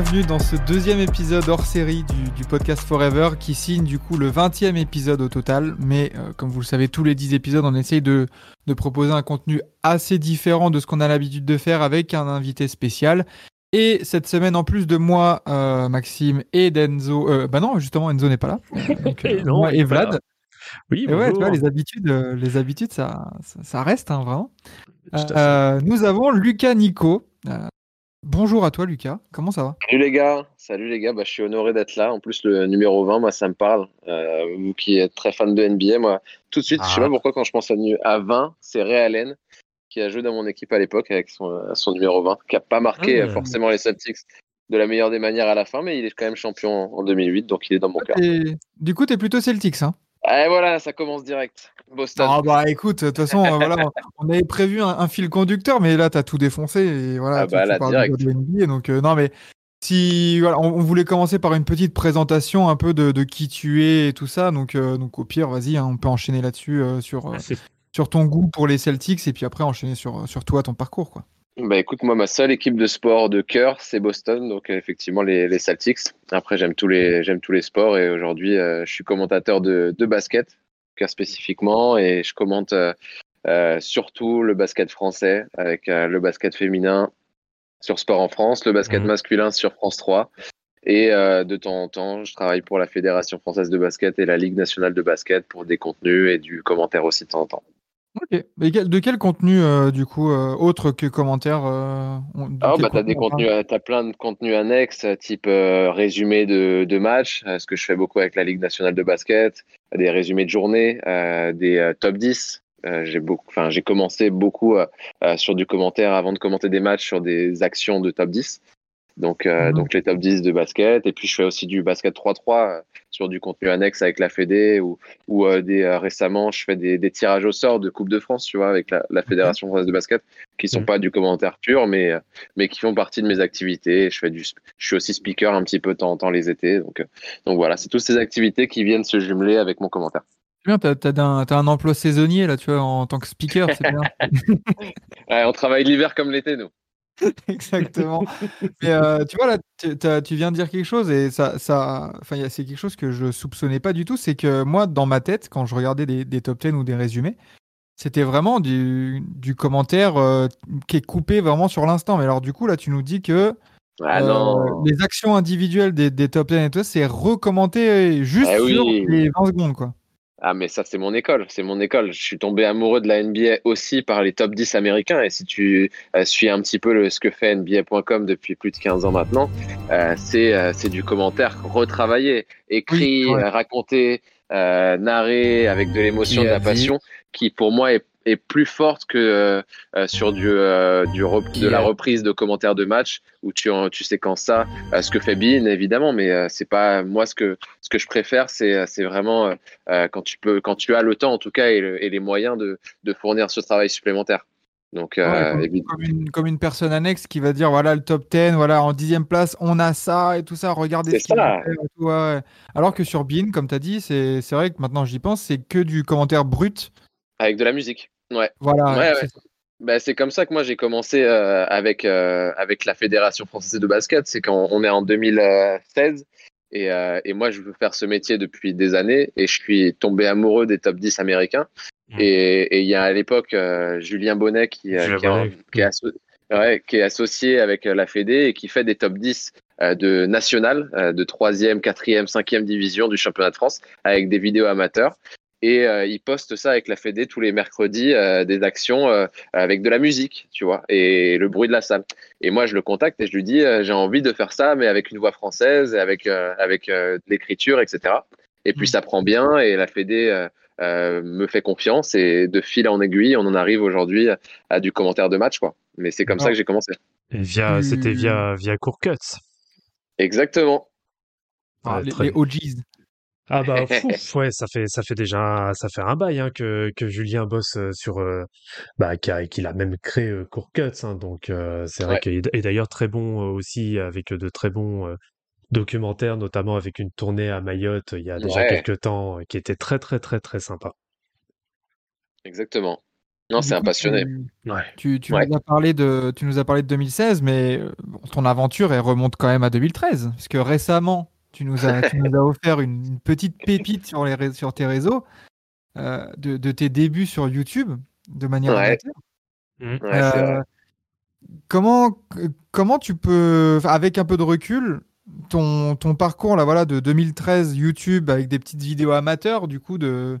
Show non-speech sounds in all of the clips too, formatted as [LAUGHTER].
Bienvenue dans ce deuxième épisode hors série du, du podcast Forever qui signe du coup le 20e épisode au total. Mais euh, comme vous le savez, tous les 10 épisodes, on essaye de, de proposer un contenu assez différent de ce qu'on a l'habitude de faire avec un invité spécial. Et cette semaine, en plus de moi, euh, Maxime et d'Enzo, euh, bah non, justement, Enzo n'est pas là. [LAUGHS] Donc, euh, non, moi et Vlad. là. Oui, Et ouais, tu vois, les habitudes, les habitudes, ça, ça, ça reste, hein, vraiment. Nous avons Lucas Nico. Euh, bonjour à toi, Lucas. Comment ça va? Salut les gars, salut les gars, bah, je suis honoré d'être là. En plus, le numéro 20, moi, ça me parle. Euh, vous qui êtes très fan de NBA, moi, tout de suite, je sais Ah. pas pourquoi, quand je pense à, nu- à 20, c'est Ray Allen qui a joué dans mon équipe à l'époque avec son, son numéro 20, qui a pas marqué Ah. euh, forcément les Celtics de la meilleure des manières à la fin, mais il est quand même champion en 2008, donc il est dans mon cœur. Et Du coup, t'es plutôt Celtics, hein? Et voilà, ça commence direct. Boston. Ah bah écoute, de toute façon, euh, voilà, on avait prévu un, un fil conducteur, mais là, t'as tout défoncé. Et voilà, Ah bah tu là, parles direct. déjà de NBA, donc euh, non, mais si voilà, on, on voulait commencer par une petite présentation un peu de, de qui tu es et tout ça. Donc, euh, donc au pire, vas-y, hein, on peut enchaîner là-dessus euh, euh, Ah, sur ton goût pour les Celtics et puis après enchaîner sur, sur toi, ton parcours, quoi. Bah écoute, moi, ma seule équipe de sport de cœur, c'est Boston, donc euh, effectivement les, les Celtics. Après, j'aime tous les, j'aime tous les sports et aujourd'hui, euh, je suis commentateur de, de basket, cas spécifiquement, et je commente euh, euh, surtout le basket français avec le basket féminin sur Sport en France, le basket Mhm. masculin sur France 3. Et euh, de temps en temps, je travaille pour la Fédération française de basket et la Ligue nationale de basket pour des contenus et du commentaire aussi de temps en temps. Ok. Mais quel- de quel contenu, euh, du coup, euh, autre que commentaires euh, on- de Ah quel bah t'as des contenu on parle contenus, euh, t'as plein de contenus annexes, type résumé de, de match, euh, ce que je fais beaucoup avec la Ligue nationale de basket, des résumés de journée, des top 10. Euh, j'ai beaucoup, enfin j'ai commencé beaucoup sur du commentaire avant de commenter des matchs sur des actions de top 10. Donc euh, donc les top 10 de basket et puis je fais aussi du basket 3-3 euh, sur du contenu annexe avec la Fédé ou ou euh, des récemment je fais des, des tirages au sort de Coupe de France, tu vois, avec la, la Fédération française de basket qui sont pas du commentaire pur mais mais qui font partie de mes activités. Je fais du, je suis aussi speaker un petit peu temps en temps les étés. Donc, donc voilà, c'est toutes ces activités qui viennent se jumeler avec mon commentaire. Bien, t'as t'as un, t'as un emploi saisonnier là, tu vois, en tant que speaker, c'est bien. [LAUGHS] Ouais, on travaille l'hiver comme l'été, nous. [LAUGHS] Exactement. Mais euh, tu vois, là, tu, tu viens de dire quelque chose et ça, ça, c'est quelque chose que je soupçonnais pas du tout. C'est que moi, dans ma tête, quand je regardais des, des top 10 ou des résumés, c'était vraiment du, du commentaire euh, qui est coupé vraiment sur l'instant. Mais alors, du coup, là, tu nous dis que Ah euh, les actions individuelles des, des top 10 et tout ça, c'est recommenté juste Eh oui. sur les 20 secondes, quoi. Ah, mais ça, c'est mon école. C'est mon école. Je suis tombé amoureux de la NBA aussi par les top 10 américains. Et si tu euh, suis un petit peu le, ce que fait NBA.com depuis plus de 15 ans maintenant, euh, c'est euh, c'est du commentaire retravaillé, écrit, Oui, ouais. raconté, narré avec de l'émotion, de la passion, qui pour moi est, est plus forte que euh, euh, sur du, euh, du de la reprise de commentaires de match où tu, tu quand ça, euh, ce que fait Bean évidemment, mais c'est pas moi ce que ce que je préfère, c'est vraiment quand tu peux, quand tu as le temps en tout cas et, le- et les moyens de, de fournir ce travail supplémentaire. Donc, Ouais, euh, comme, une, comme une personne annexe qui va dire voilà le top 10, voilà en dixième place on a ça et tout ça, regardez ce ça. tout, ouais. Alors que sur Bean, comme tu as dit, c'est vrai que maintenant j'y pense, c'est que du commentaire brut. Avec de la musique. Ouais. Voilà. Ouais, ouais. c'est- Bah, c'est comme ça que moi j'ai commencé euh, avec euh, avec la fédération française de basket. C'est quand on est en 2016 et, euh, et moi je veux faire ce métier depuis des années et je suis tombé amoureux des top 10 américains. Et et il y a à l'époque euh, Julien Bonnet qui, euh, est en- qui est asso- ouais, qui est associé avec la Fédé et qui fait des top 10 euh, de national, euh, de 3e, 4e, 5e division du championnat de France avec des vidéos amateurs. Et euh, il poste ça avec la Fédé tous les mercredis, euh, des actions euh, avec de la musique, tu vois, et le bruit de la salle. Et moi, je le contacte et je lui dis, euh, j'ai envie de faire ça, mais avec une voix française, et avec, euh, avec euh, de l'écriture, etc. Et puis Mm. ça prend bien, et la Fédé euh, euh, me fait confiance, et de fil en aiguille, on en arrive aujourd'hui à du commentaire de match, quoi. Mais c'est comme ça que j'ai commencé. Et via, c'était tu- via, via Court Cuts. Exactement. ah, les, les. OGs. Ah bah [LAUGHS] fouf, ouais, ça fait ça fait déjà ça fait un bail hein, que que Julien bosse euh, sur euh, bah qui a- qu'il a même créé euh, Court Cuts hein, donc euh, c'est vrai Ouais. qu'il est d'ailleurs très bon euh, aussi avec de très bons euh, documentaires notamment avec une tournée à Mayotte il y a déjà Ouais. quelques temps qui était très très très très sympa. Exactement. Non, c'est un passionné. Tu, Ouais. tu, tu Ouais. nous as parlé de, tu nous as parlé de 2016, mais ton aventure elle remonte quand même à 2013, parce que récemment, tu nous as, tu nous as offert une, une petite pépite sur, les, ré- sur tes réseaux euh, de, de tes débuts sur YouTube de manière Ouais. amateur. Ouais, c'est Euh, comment, comment tu peux, avec un peu de recul, ton, ton parcours là, voilà, de 2013 YouTube avec des petites vidéos amateurs, du coup, de,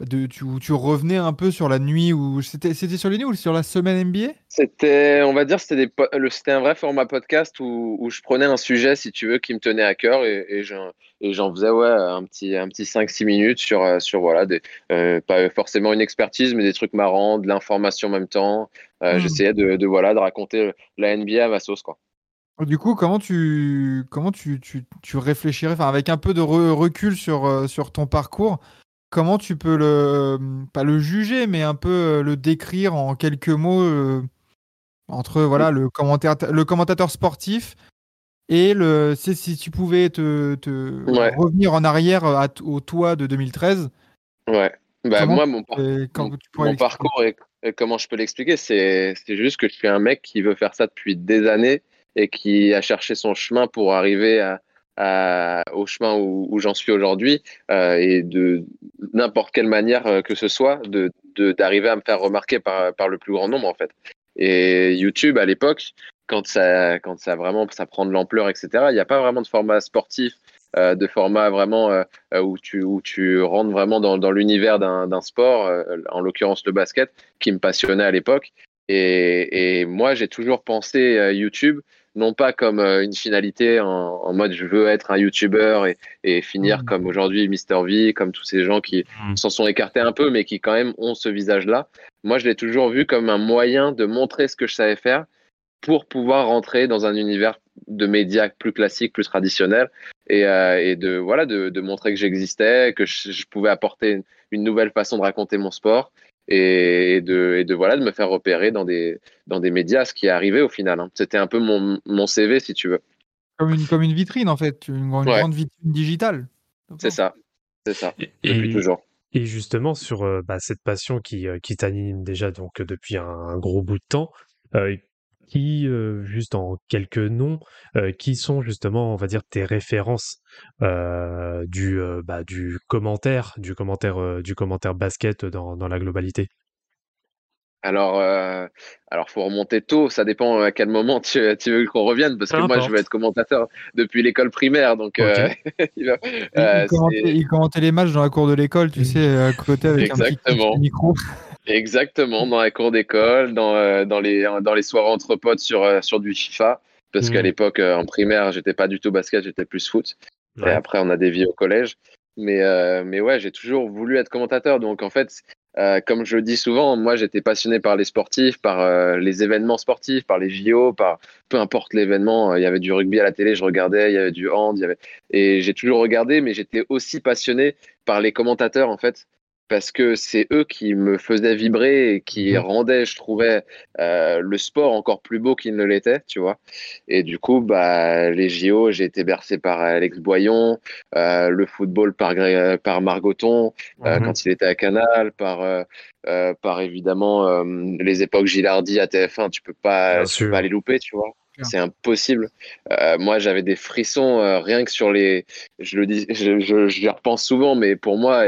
de, tu, où tu revenais un peu sur la nuit ou c'était, c'était sur les nuits ou sur la semaine NBA C'était, on va dire, c'était un vrai format podcast où, où je prenais un sujet, si tu veux, qui me tenait à cœur et, et j'en, faisais ouais, un petit, un petit 5-6 minutes sur, euh, sur voilà, des, euh, pas forcément une expertise, mais des trucs marrants, de l'information en même temps. Euh, Hmm. J'essayais de, de, voilà, de raconter la NBA à ma sauce. Quoi. Du coup, comment tu, comment tu, tu, tu réfléchirais, enfin, avec un peu de re- recul sur, sur ton parcours, comment tu peux le, pas le juger, mais un peu euh, le décrire en quelques mots euh, entre voilà, le, commentaire, le commentateur sportif et le, si, si tu pouvais te, te Ouais. revenir en arrière à t- au toi de 2013, Ouais. Bah, moi, mon, par- et quand mon- parcours et, et comment je peux l'expliquer, c'est c'est juste que je suis un mec qui veut faire ça depuis des années et qui a cherché son chemin pour arriver à, au chemin où, j'en suis aujourd'hui euh, et de n'importe quelle manière euh, que ce soit, de d'arriver à me faire remarquer par, par le plus grand nombre en fait. Et YouTube à l'époque, quand ça quand ça vraiment ça prend de l'ampleur, etc. Il n'y a pas vraiment de format sportif, euh, de format vraiment où tu où tu rentres vraiment dans, l'univers d'un sport, en l'occurrence le basket, qui me passionnait à l'époque. Et, et moi, j'ai toujours pensé YouTube non pas comme euh, une finalité en, en mode je veux être un YouTuber et, et finir Mhm. comme aujourd'hui Mr V, comme tous ces gens qui Mhm. s'en sont écartés un peu, mais qui quand même ont ce visage-là. Moi, je l'ai toujours vu comme un moyen de montrer ce que je savais faire pour pouvoir rentrer dans un univers de médias plus classique, plus traditionnel, et, euh, et de voilà de, de montrer que j'existais, que je, je pouvais apporter une, une nouvelle façon de raconter mon sport, et, et de et de voilà de me faire repérer dans des dans des médias, ce qui est arrivé au final. hein. C'était un peu mon mon CV si tu veux. Comme une, comme une vitrine, en fait, une, une Ouais. grande vitrine digitale. C'est ça, c'est ça. Et, Depuis et- toujours. et justement sur euh, bah, cette passion qui euh, qui t'anime déjà donc depuis un, un gros bout de temps, euh, qui euh, juste en quelques noms, euh, qui sont justement on va dire tes références euh, du euh, bah, du commentaire du commentaire euh, du commentaire basket dans dans la globalité? Alors, euh, alors faut remonter tôt. Ça dépend à quel moment tu, tu veux qu'on revienne, parce Peu que moi, je veux être commentateur depuis l'école primaire, donc euh, [LAUGHS] il euh, commentait, c'est- il commentait les matchs dans la cour de l'école, tu sais, à côté avec un petit, Exactement. petit micro. Exactement dans la cour d'école, dans euh, dans les dans les soirées entre potes sur euh, sur du FIFA, parce Mm. qu'à l'époque euh, en primaire, j'étais pas du tout basket, j'étais plus foot. Et après, on a dévié au collège. Mais, euh, mais ouais, j'ai toujours voulu être commentateur. Donc, en fait, euh, comme je le dis souvent, moi, j'étais passionné par les sportifs, par euh, les événements sportifs, par les JO, par peu importe l'événement. Il y avait du rugby à la télé, je regardais, il y avait du hand, il y avait... et j'ai toujours regardé, mais j'étais aussi passionné par les commentateurs, en fait. Parce que c'est eux qui me faisaient vibrer et qui Mhm. rendaient, je trouvais, euh, le sport encore plus beau qu'il ne l'était, tu vois. Et du coup, bah, les JO, j'ai été bercé par Alex Boyon, euh, le football par, Margoton, euh, Mhm. quand il était à Canal, par, par évidemment les époques Gilardi à TF1, tu peux pas, tu peux pas les louper, tu vois. C'est impossible. Euh, moi, j'avais des frissons euh, rien que sur les. Je le dis, je, je, j'y repense souvent, mais pour moi,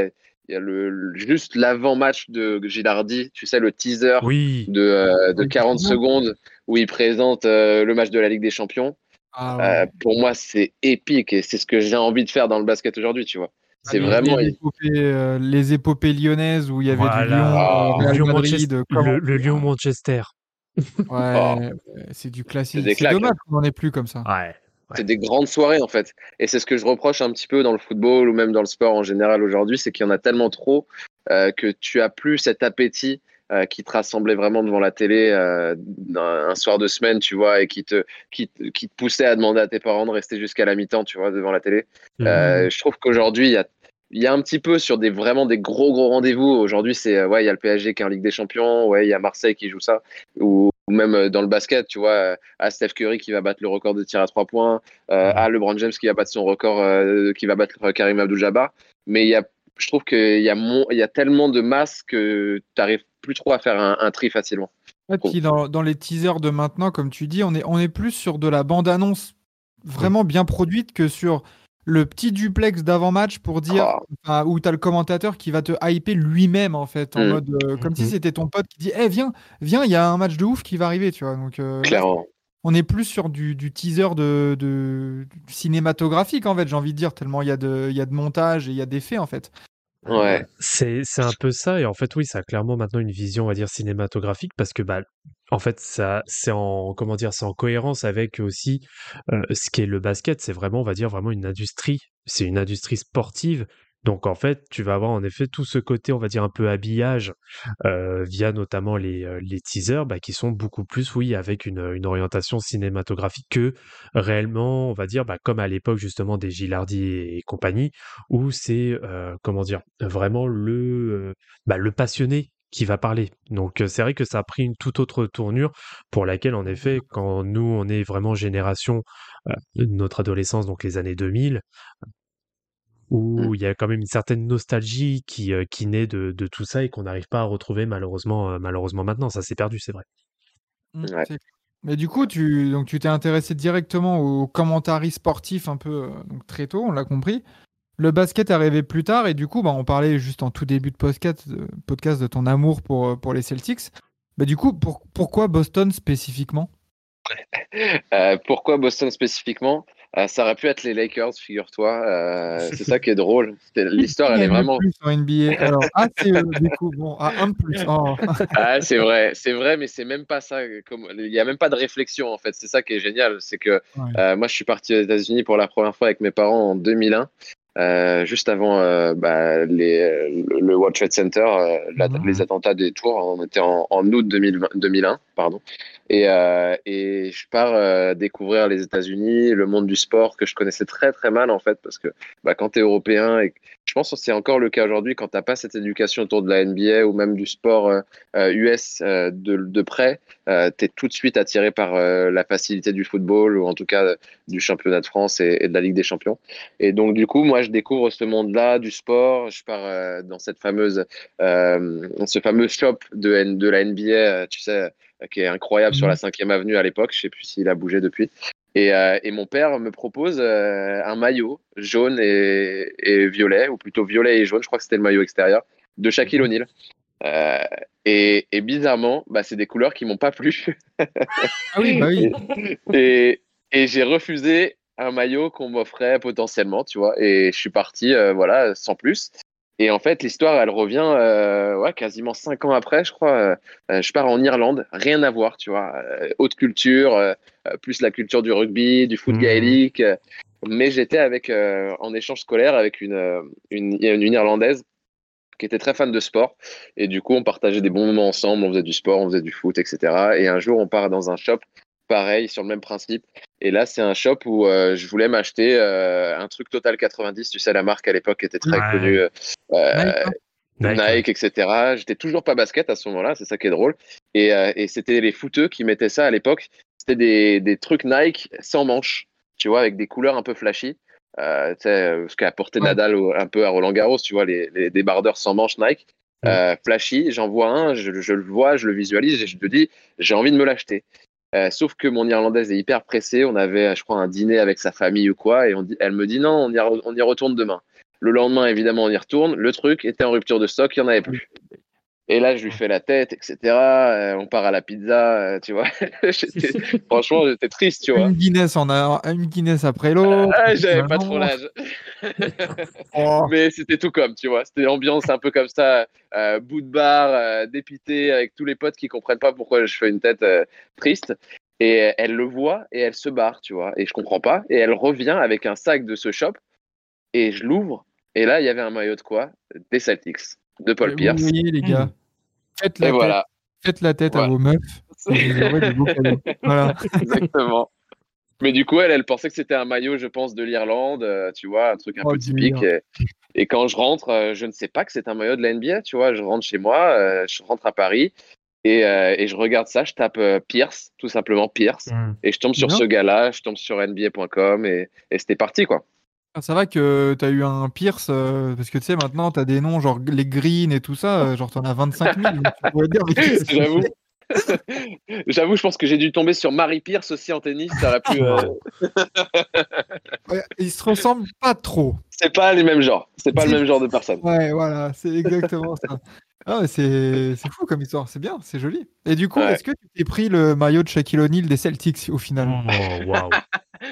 il y a le, le- juste l'avant-match de Gilardi, tu sais, le teaser Oui. de, euh, de Oui, 40 effectivement. secondes où il présente euh, le match de la Ligue des Champions. Ah, Euh, pour moi, c'est épique et c'est ce que j'ai envie de faire dans le basket aujourd'hui, tu vois. C'est Les- vraiment. les épopées, euh, les épopées lyonnaises où il y avait du. Lyon, Ah, Madrid, le, le Lyon Manchester. Ouais, Oh. c'est du classique. C'est C'est dommage qu'on n'en ait plus comme ça. Ouais. C'est des grandes soirées en fait. Et c'est ce que je reproche un petit peu dans le football ou même dans le sport en général aujourd'hui, c'est qu'il y en a tellement trop euh, que tu as plus cet appétit euh, qui te rassemblait vraiment devant la télé euh, un, soir de semaine, tu vois, et qui te, qui, te- qui te poussait à demander à tes parents de rester jusqu'à la mi-temps, tu vois, devant la télé. Euh, je trouve qu'aujourd'hui, il y a, il y a un petit peu sur des vraiment des gros gros rendez-vous. Aujourd'hui, c'est ouais, il y a le PSG qui est en Ligue des Champions, ouais, il y a Marseille qui joue ça, ou, ou même euh, dans le basket, tu vois, euh, à Steph Curry qui va battre le record de tir à trois points, euh, à LeBron James qui va battre son record, euh, qui va battre Karim Abdul-Jabbar. Mais il y a, je trouve qu'il y a mon, il y a tellement de masse que tu n'arrives plus trop à faire un, un tri facilement. Et puis dans, dans les teasers de maintenant, comme tu dis, on est, on est plus sur de la bande-annonce vraiment bien produite que sur le petit duplex d'avant-match pour dire, enfin, où tu as le commentateur qui va te hyper lui-même, en fait, en Mm. mode euh, comme si Mhm. c'était ton pote qui dit Eh, viens, viens, il y a un match de ouf qui va arriver, tu vois. Donc, euh, Clairement. on est plus sur du, du teaser de, de- cinématographique, en fait, j'ai envie de dire, tellement il y, a de- il y a de montage et il y a d'effets, en fait. Ouais. C'est c'est un peu ça et en fait oui ça a clairement maintenant une vision on va dire cinématographique parce que bah en fait ça c'est en comment dire c'est en cohérence avec aussi euh, ce qui est le basket c'est vraiment on va dire vraiment une industrie c'est une industrie sportive donc en fait tu vas avoir en effet tout ce côté on va dire un peu habillage euh, via notamment les, euh, les teasers bah, qui sont beaucoup plus oui avec une, une orientation cinématographique que réellement on va dire bah, comme à l'époque justement des Gilardi et, compagnie où c'est euh, comment dire vraiment le euh, bah, le passionné qui va parler. Donc c'est vrai que ça a pris une toute autre tournure pour laquelle en effet quand nous on est vraiment génération euh, notre adolescence donc les années 2000 où il y a quand même une certaine nostalgie qui, euh, qui naît de, de tout ça et qu'on n'arrive pas à retrouver malheureusement euh, malheureusement maintenant ça s'est perdu c'est vrai. Mm, Ouais. clair. Mais du coup, tu donc tu t'es intéressé directement aux commentaires sportifs un peu euh, donc très tôt, on l'a compris. Le basket est arrivé plus tard et du coup, bah, on parlait juste en tout début de podcast, de, podcast de ton amour pour, pour les Celtics. Bah, du coup, pour- pourquoi Boston spécifiquement? [LAUGHS] Euh, pourquoi Boston spécifiquement? Euh, Ça aurait pu être les Lakers, figure-toi. Euh, c'est ça qui est drôle. [LAUGHS] L'histoire, elle est vraiment. plus en NBA. Alors, ah, c'est eux, du coup, bon, ah, un plus. Oh. [LAUGHS] Ah, c'est vrai, c'est vrai, mais c'est même pas ça. Comme... Il n'y a même pas de réflexion en fait. C'est ça qui est génial. C'est que Ouais. euh, moi, je suis parti aux États-Unis pour la première fois avec mes parents en 2001. euh, juste avant euh, bah, les, le, le World Trade Center, euh, la- Mhm. les attentats des tours, on était en, en août 2020 2001, pardon. Et, euh, et je pars euh, découvrir les États-Unis, le monde du sport que je connaissais très très mal en fait, parce que bah, quand tu es européen, et je pense que c'est encore le cas aujourd'hui, quand tu pas cette éducation autour de la NBA ou même du sport euh, euh, US euh, de, près, tu es tout de suite attiré par la facilité du football ou en tout cas du championnat de France et, de la Ligue des Champions. Et donc du coup, moi, je découvre ce monde-là du sport. Je pars dans cette fameuse, ce fameux shop de, la NBA, tu sais, qui est incroyable sur Mhm. la 5e avenue à l'époque. Je sais plus s'il a bougé depuis. Et, euh, et mon père me propose euh, un maillot jaune et, et violet, ou plutôt violet et jaune, je crois que c'était le maillot extérieur, de Shaquille O'Neal. Euh, et, et bizarrement, bah, c'est des couleurs qui m'ont pas plu. Ah oui, bah oui. [LAUGHS] et, et j'ai refusé un maillot qu'on m'offrait potentiellement, tu vois. Et je suis parti, euh, voilà, sans plus. Et en fait, l'histoire, elle revient euh, ouais, quasiment cinq ans après, je crois. Euh, je pars en Irlande, rien à voir, tu vois. Euh, haute culture, euh, euh, plus la culture du rugby, du foot Mhm. gaélique. euh, mais j'étais avec euh, en échange scolaire avec une, euh, une, une Irlandaise qui était très fan de sport. Et du coup, on partageait des bons moments ensemble, on faisait du sport, on faisait du foot, etc. Et un jour, on part dans un shop, pareil, sur le même principe. Et là, c'est un shop où euh, je voulais m'acheter euh, un truc Total 90, tu sais, la marque à l'époque était très Ouais. connue. euh, Nike, hein. Nike, etc. J'étais toujours pas basket à ce moment-là, c'est ça qui est drôle. Et, et c'était les footeux qui mettaient ça à l'époque. C'était des, des trucs Nike sans manches, tu vois, avec des couleurs un peu flashy. Euh, ce qu'a apporté Ouais. Nadal au- un peu à Roland Garros, tu vois, les, les débardeurs sans manches Nike. Euh, flashy, j'en vois un, je, je le vois, je le visualise et je te dis, j'ai envie de me l'acheter. Euh, sauf que mon Irlandaise est hyper pressée. On avait, je crois, un dîner avec sa famille ou quoi, et elle me dit non, on y, on y retourne demain. Le lendemain, évidemment, on y retourne. Le truc était en rupture de stock, il n'y en avait plus. Et là, je lui fais la tête, etc. Euh, on part à la pizza, euh, tu vois. [LAUGHS] J'étais- Franchement, j'étais triste, tu vois. Une Guinness, en a, une Guinness après l'autre. Ah, J'avais pas trop l'âge. [LAUGHS] Oh. [LAUGHS] Mais c'était tout comme, tu vois. C'était l'ambiance un peu comme ça, euh, bout de bar, euh, dépité, avec tous les potes qui comprennent pas pourquoi je fais une tête euh, triste. Et euh, elle le voit et elle se barre, tu vois. Et je comprends pas. Et elle revient avec un sac de ce shop. Et je l'ouvre. Et là, il y avait un maillot de quoi? Des Celtics, de Paul Vous Pierce. voyez, les gars. Faites Et la, voilà, tête, faites la tête à vos meufs. [LAUGHS] et vous. Voilà. [LAUGHS] exactement. Mais du coup, elle, elle pensait que c'était un maillot, je pense, de l'Irlande, euh, tu vois, un truc un Oh, peu typique. Et, et quand je rentre, euh, je ne sais pas que c'est un maillot de la NBA, tu vois. Je rentre chez moi, euh, je rentre à Paris et, euh, et je regarde ça, je tape euh, Pierce, tout simplement Pierce, Mm. et je tombe sur ce gars-là, je tombe sur NBA.com et, et c'était parti, quoi. Ah, ça va que tu as eu un Pierce, euh, parce que tu sais, maintenant, tu as des noms genre les Green et tout ça, euh, genre tu en as 25 000. donc tu pourrais dire, mais qu'est-ce que J'avoue. [LAUGHS] J'avoue, je pense que j'ai dû tomber sur Marie Pierce aussi en tennis. Ça aurait pu. euh, [LAUGHS] Ils se ressemblent pas trop. C'est pas les mêmes genres. C'est pas le même genre de personne. Ouais, voilà, c'est exactement ça. Ah, c'est c'est fou comme histoire, c'est bien, c'est joli. Et du coup, Ouais. est-ce que tu t'es pris le maillot de Shaquille O'Neal des Celtics au final? Oh, waouh.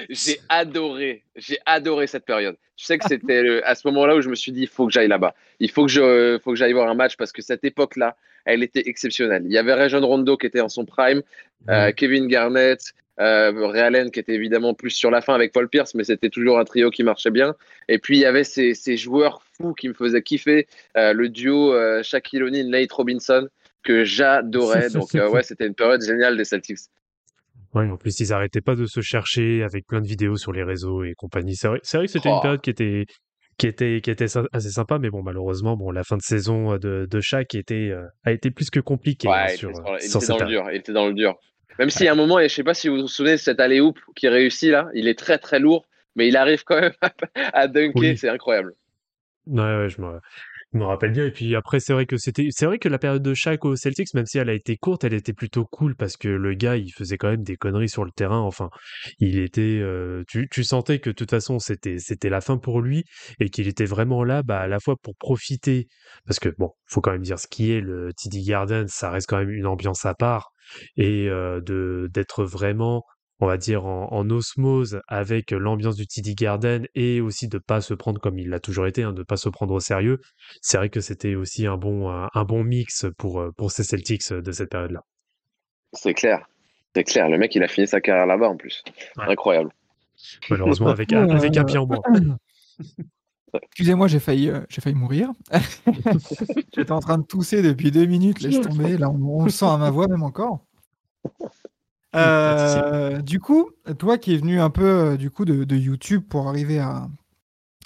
J'ai adoré. J'ai adoré cette période. Je sais que c'était à ce moment-là où je me suis dit, il faut que j'aille là-bas. Il faut que je, faut que j'aille voir un match parce que cette époque-là, elle était exceptionnelle. Il y avait Rajon Rondo qui était en son prime, euh, Kevin Garnett, euh, Ray Allen qui était évidemment plus sur la fin avec Paul Pierce, mais c'était toujours un trio qui marchait bien. Et puis il y avait ces, ces joueurs fous qui me faisaient kiffer, euh, le duo euh, Shaquille O'Neal, Nate Robinson que j'adorais. Donc euh, ouais, c'était une période géniale des Celtics. Ouais, en plus, ils arrêtaient pas de se chercher avec plein de vidéos sur les réseaux et compagnie. C'est vrai, c'est vrai que c'était Oh. une période qui était, qui était, qui était assez sympa, mais bon, malheureusement, bon, la fin de saison de, de Shaq était, euh, a été plus que compliquée hein, Ouais, il sur, était, il était dans le dur. Il était dans le dur. Même s'il y a un moment, et je sais pas si vous vous souvenez de cet alley hoop qui réussit là, il est très très lourd, mais il arrive quand même [LAUGHS] à dunker, Oui. c'est incroyable. Ouais, ouais, je me, je me rappelle bien. Et puis après, c'est vrai que c'était, c'est vrai que la période de Shaq aux Celtics, même si elle a été courte, elle était plutôt cool parce que le gars, il faisait quand même des conneries sur le terrain. Enfin, il était, euh, tu, tu sentais que de toute façon, c'était, c'était la fin pour lui et qu'il était vraiment là, bah, à la fois pour profiter, parce que bon, faut quand même dire ce qui est le TD Garden, ça reste quand même une ambiance à part et euh, de, d'être vraiment on va dire, en, en osmose avec l'ambiance du TD Garden et aussi de pas se prendre comme il l'a toujours été, hein, de pas se prendre au sérieux. C'est vrai que c'était aussi un bon, un, un bon mix pour, euh, pour ces Celtics de cette période-là. C'est clair. C'est clair. Le mec, il a fini sa carrière là-bas en plus. Ouais. Incroyable. Malheureusement, avec, un- avec un pied en moins. [COUGHS] Excusez-moi, j'ai failli, euh, j'ai failli mourir. [LAUGHS] J'étais en train de tousser depuis deux minutes, laisse tomber. Là, on, on le sent à ma voix même encore. Euh, du coup, toi qui es venu un peu euh, du coup de, de YouTube pour arriver à,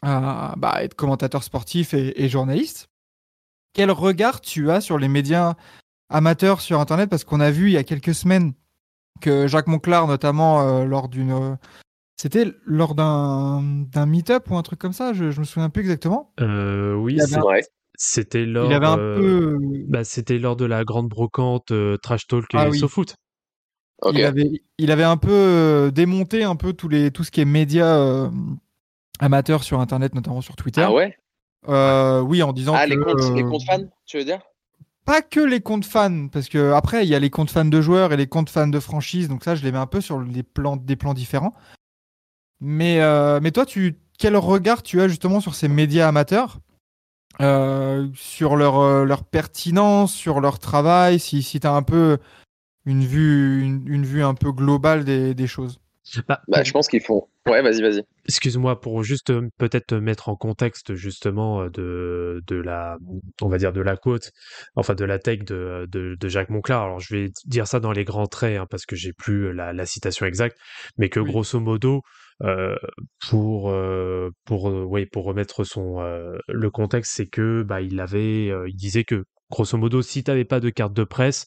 à, bah, être commentateur sportif et, et journaliste, quel regard tu as sur les médias amateurs sur Internet? Parce qu'on a vu il y a quelques semaines que Jacques Monclar, notamment euh, lors d'une, euh, c'était lors d'un d'un meet-up ou un truc comme ça, je, je me souviens plus exactement. Euh, oui, c'est- Ouais. c'était lors, Il avait un euh, peu, bah, c'était lors de la grande brocante euh, Trash Talk et Ah oui. SoFoot. Il, avait, il avait un peu euh, démonté un peu tous les, tout ce qui est médias euh, amateurs sur Internet, notamment sur Twitter. Ah ouais? Euh, oui, en disant Ah, que les comptes, les comptes fans, tu veux dire? pas que les comptes fans, parce que après il y a les comptes fans de joueurs et les comptes fans de franchise, donc ça je les mets un peu sur les plans, des plans différents. Mais, euh, mais toi, tu, quel regard tu as justement sur ces médias amateurs, euh, sur leur, leur pertinence, sur leur travail, si, si tu as un peu une vue, une, une vue un peu globale des, des choses. Bah, Bah, je pense qu'ils font. Ouais, vas-y, vas-y. Excuse-moi pour juste euh, peut-être te mettre en contexte justement euh, de de la on va dire de la côte enfin de la tech de de, de Jacques Monclar. Alors je vais dire ça dans les grands traits hein, parce que j'ai plus la, la citation exacte, mais que Oui. grosso modo euh, pour euh, pour euh, ouais pour remettre son euh, le contexte c'est que bah il avait euh, il disait que grosso modo si t'avais pas de carte de presse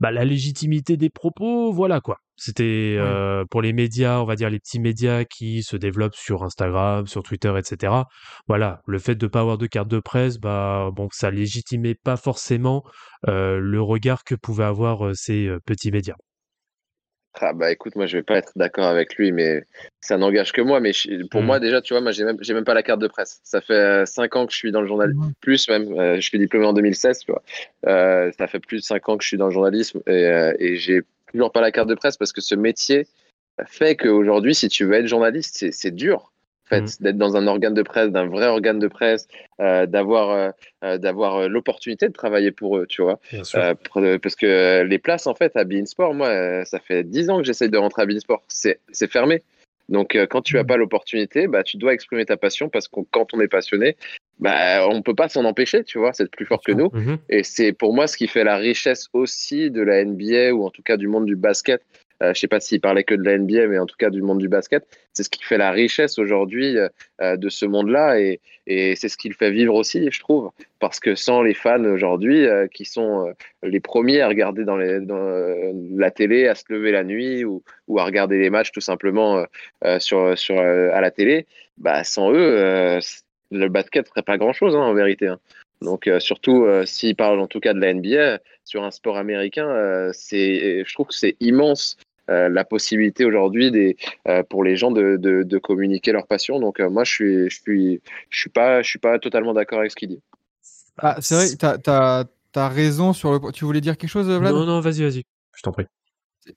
bah la légitimité des propos voilà quoi c'était euh, pour les médias, on va dire les petits médias qui se développent sur Instagram, sur Twitter, etc. Voilà, le fait de pas avoir de carte de presse, bah bon, ça légitimait pas forcément euh, le regard que pouvaient avoir euh, ces petits médias. Ah bah écoute, moi je vais pas être d'accord avec lui, mais ça n'engage que moi. Mais je- pour Mm. moi déjà, tu vois, moi j'ai même, j'ai même pas la carte de presse. Ça fait euh, cinq ans que je suis dans le journalisme, plus même. euh, je suis diplômé en 2016, tu vois. Euh, ça fait plus de cinq ans que je suis dans le journalisme et, euh, et j'ai toujours pas la carte de presse parce que ce métier fait qu'aujourd'hui, si tu veux être journaliste, c'est, c'est dur. Fait, Mm. d'être dans un organe de presse, d'un vrai organe de presse, euh, d'avoir, euh, euh, d'avoir l'opportunité de travailler pour eux, tu vois. Euh, parce que les places, en fait, à Beansport, moi, ça fait 10 ans que j'essaye de rentrer à Beansport. C'est c'est fermé. Donc, quand tu n'as pas l'opportunité, bah, tu dois exprimer ta passion parce que quand on est passionné, bah, on peut pas s'en empêcher, tu vois, c'est plus fort que nous. Mhm. Et c'est pour moi ce qui fait la richesse aussi de la NBA ou en tout cas du monde du basket. Euh, je sais pas s'il parlait que de la NBA, mais en tout cas du monde du basket. C'est ce qui fait la richesse aujourd'hui euh, euh, de ce monde-là et, c'est ce qui le fait vivre aussi, je trouve. Parce que sans les fans aujourd'hui, qui sont les premiers à regarder dans, la télé, à se lever la nuit ou, à regarder les matchs tout simplement à la télé, bah, sans eux, le basket ferait pas grand-chose hein, en vérité. hein. Donc euh, surtout euh, s'il parle en tout cas de la NBA sur un sport américain, euh, c'est, je trouve que c'est immense euh, la possibilité aujourd'hui des, euh, pour les gens de, de, de communiquer leur passion. Donc euh, moi je suis, je suis, je suis pas, je suis pas totalement d'accord avec ce qu'il dit. Ah, c'est vrai, t'as, t'as, t'as raison sur le. Tu voulais dire quelque chose, Vlad? Non, non, vas-y, vas-y. Je t'en prie.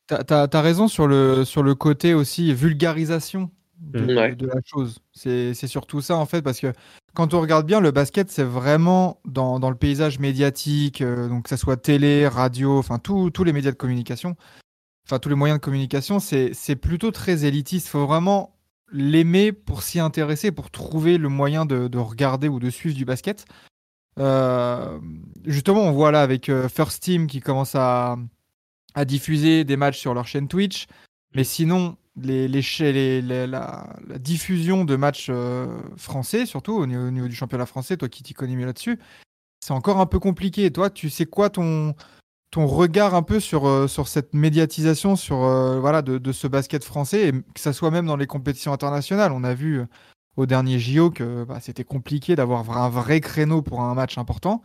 T'as, t'as- t'as raison sur le, sur le côté aussi vulgarisation de. Ouais. de la chose. C'est, surtout ça en fait, parce que quand on regarde bien, le basket, c'est vraiment dans, dans le paysage médiatique, euh, donc que ça soit télé, radio, enfin tous tous les médias de communication, enfin tous les moyens de communication, c'est, c'est plutôt très élitiste. Il faut vraiment l'aimer pour s'y intéresser, pour trouver le moyen de, de regarder ou de suivre du basket. Euh, justement, on voit là avec euh, First Team qui commence à, à diffuser des matchs sur leur chaîne Twitch. Mais sinon, la, diffusion de matchs euh, français, surtout au niveau, au niveau du championnat français, toi qui t'y connais mieux là-dessus, c'est encore un peu compliqué. Toi, tu sais quoi ton, regard un peu sur, euh, cette médiatisation sur, euh, voilà, de, ce basket français, et que ça soit même dans les compétitions internationales? On a vu au dernier JO que bah, c'était compliqué d'avoir un vrai créneau pour un match important.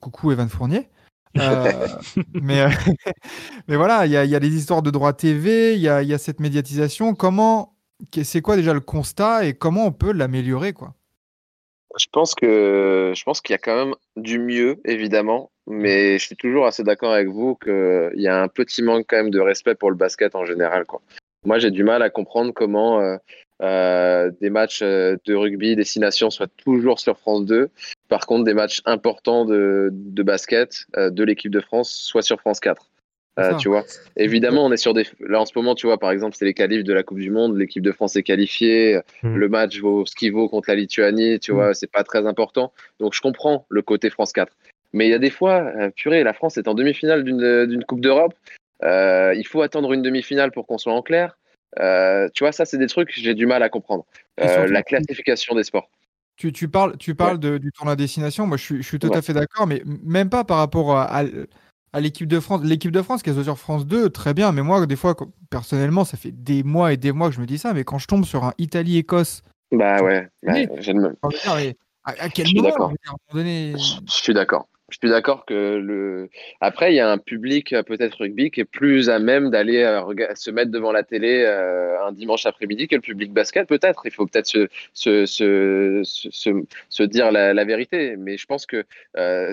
Coucou Evan Fournier. Euh, [LAUGHS] mais, euh, [LAUGHS] mais voilà, il y a, il y a les histoires de droit TV, il y a, il y a cette médiatisation. Comment, c'est quoi déjà le constat et comment on peut l'améliorer quoi? Je pense que je pense qu'il y a quand même du mieux, évidemment, mais je suis toujours assez d'accord avec vous qu'il y a un petit manque quand même de respect pour le basket en général. Quoi. Moi, j'ai du mal à comprendre comment euh, euh, des matchs euh, de rugby destination soient toujours sur France 2. Par contre, des matchs importants de, de basket euh, de l'équipe de France soient sur France 4. C'est Euh, ça. tu vois, évidemment, on est sur des. Là, en ce moment, tu vois, par exemple, c'est les qualifs de la Coupe du Monde. L'équipe de France est qualifiée. Mm. Le match vaut ce qu'il vaut contre la Lituanie. Tu Mm. vois, c'est pas très important. Donc, je comprends le côté France 4. Mais il y a des fois, purée, la France est en demi-finale d'une Coupe d'Europe. Il faut attendre une demi-finale pour qu'on soit en clair. Euh, tu vois, ça, c'est des trucs que j'ai du mal à comprendre. Euh, la classification des sports. Tu, tu parles, tu parles de- du tournoi destination. Moi, je suis, je suis tout Ouais. à fait d'accord, mais même pas par rapport à, à à l'équipe de France. L'équipe de France qui est sur France 2, très bien. Mais moi, des fois, personnellement, ça fait des mois et des mois que je me dis ça. Mais quand je tombe sur un Italie-Écosse, Bah ouais, bah, Oui. j'ai le même. enfin, je mais à, à quel Je moment à un moment donné, Je suis d'accord. Je suis d'accord que le. Après, il y a un public euh, peut-être rugby qui est plus à même d'aller euh, se mettre devant la télé euh, un dimanche après-midi que le public basket. Peut-être. Il faut peut-être se, se, se, se, dire la, vérité. Mais je pense que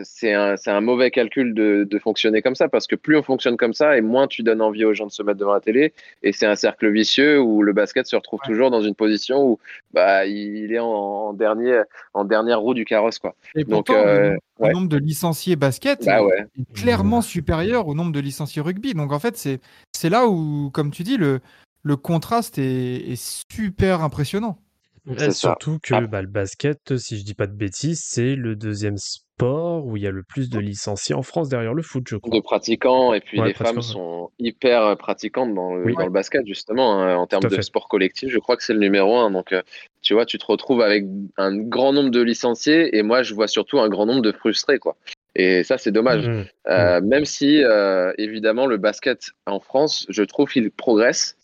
c'est un, mauvais calcul de, de fonctionner comme ça parce que plus on fonctionne comme ça et moins tu donnes envie aux gens de se mettre devant la télé. Et c'est un cercle vicieux où le basket se retrouve toujours dans une position où bah, il est en, dernier, en dernière roue du carrosse. Quoi. Et Donc, le, nombre de licenciés basket Bah est- ouais. est clairement supérieur au nombre de licenciés rugby. Donc en fait, c'est c'est là où, comme tu dis, le, le contraste est, est super impressionnant. Ouais, C'est ça. surtout que Ah. bah, le basket, si je dis pas de bêtises, c'est le deuxième sport où il y a le plus de licenciés en France derrière le foot, je crois. de pratiquants et puis Ouais, les femmes sont hyper euh, pratiquantes dans le, Oui. dans le basket justement hein, en termes de fait. sport collectif je crois que c'est le numéro un donc euh, tu vois tu te retrouves avec un grand nombre de licenciés et moi je vois surtout un grand nombre de frustrés quoi et ça c'est dommage Mm. Euh, même si euh, évidemment le basket en France je trouve qu'il progresse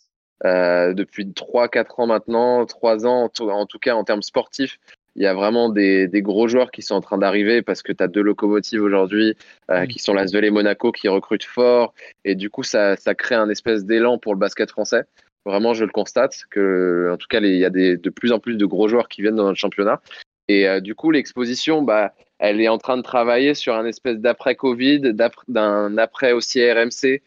euh, depuis 3-4 ans maintenant 3 ans en tout, cas en termes sportifs il y a vraiment des, des gros joueurs qui sont en train d'arriver parce que tu as deux locomotives aujourd'hui Oui. qui sont l'Asvel et Monaco qui recrutent fort et du coup ça, ça crée un espèce d'élan pour le basket français. Vraiment, je le constate que en tout cas il y a des, de plus en plus de gros joueurs qui viennent dans notre championnat et du coup l'exposition bah elle est en train de travailler sur un espèce d'après Covid, d'un après aussi RMC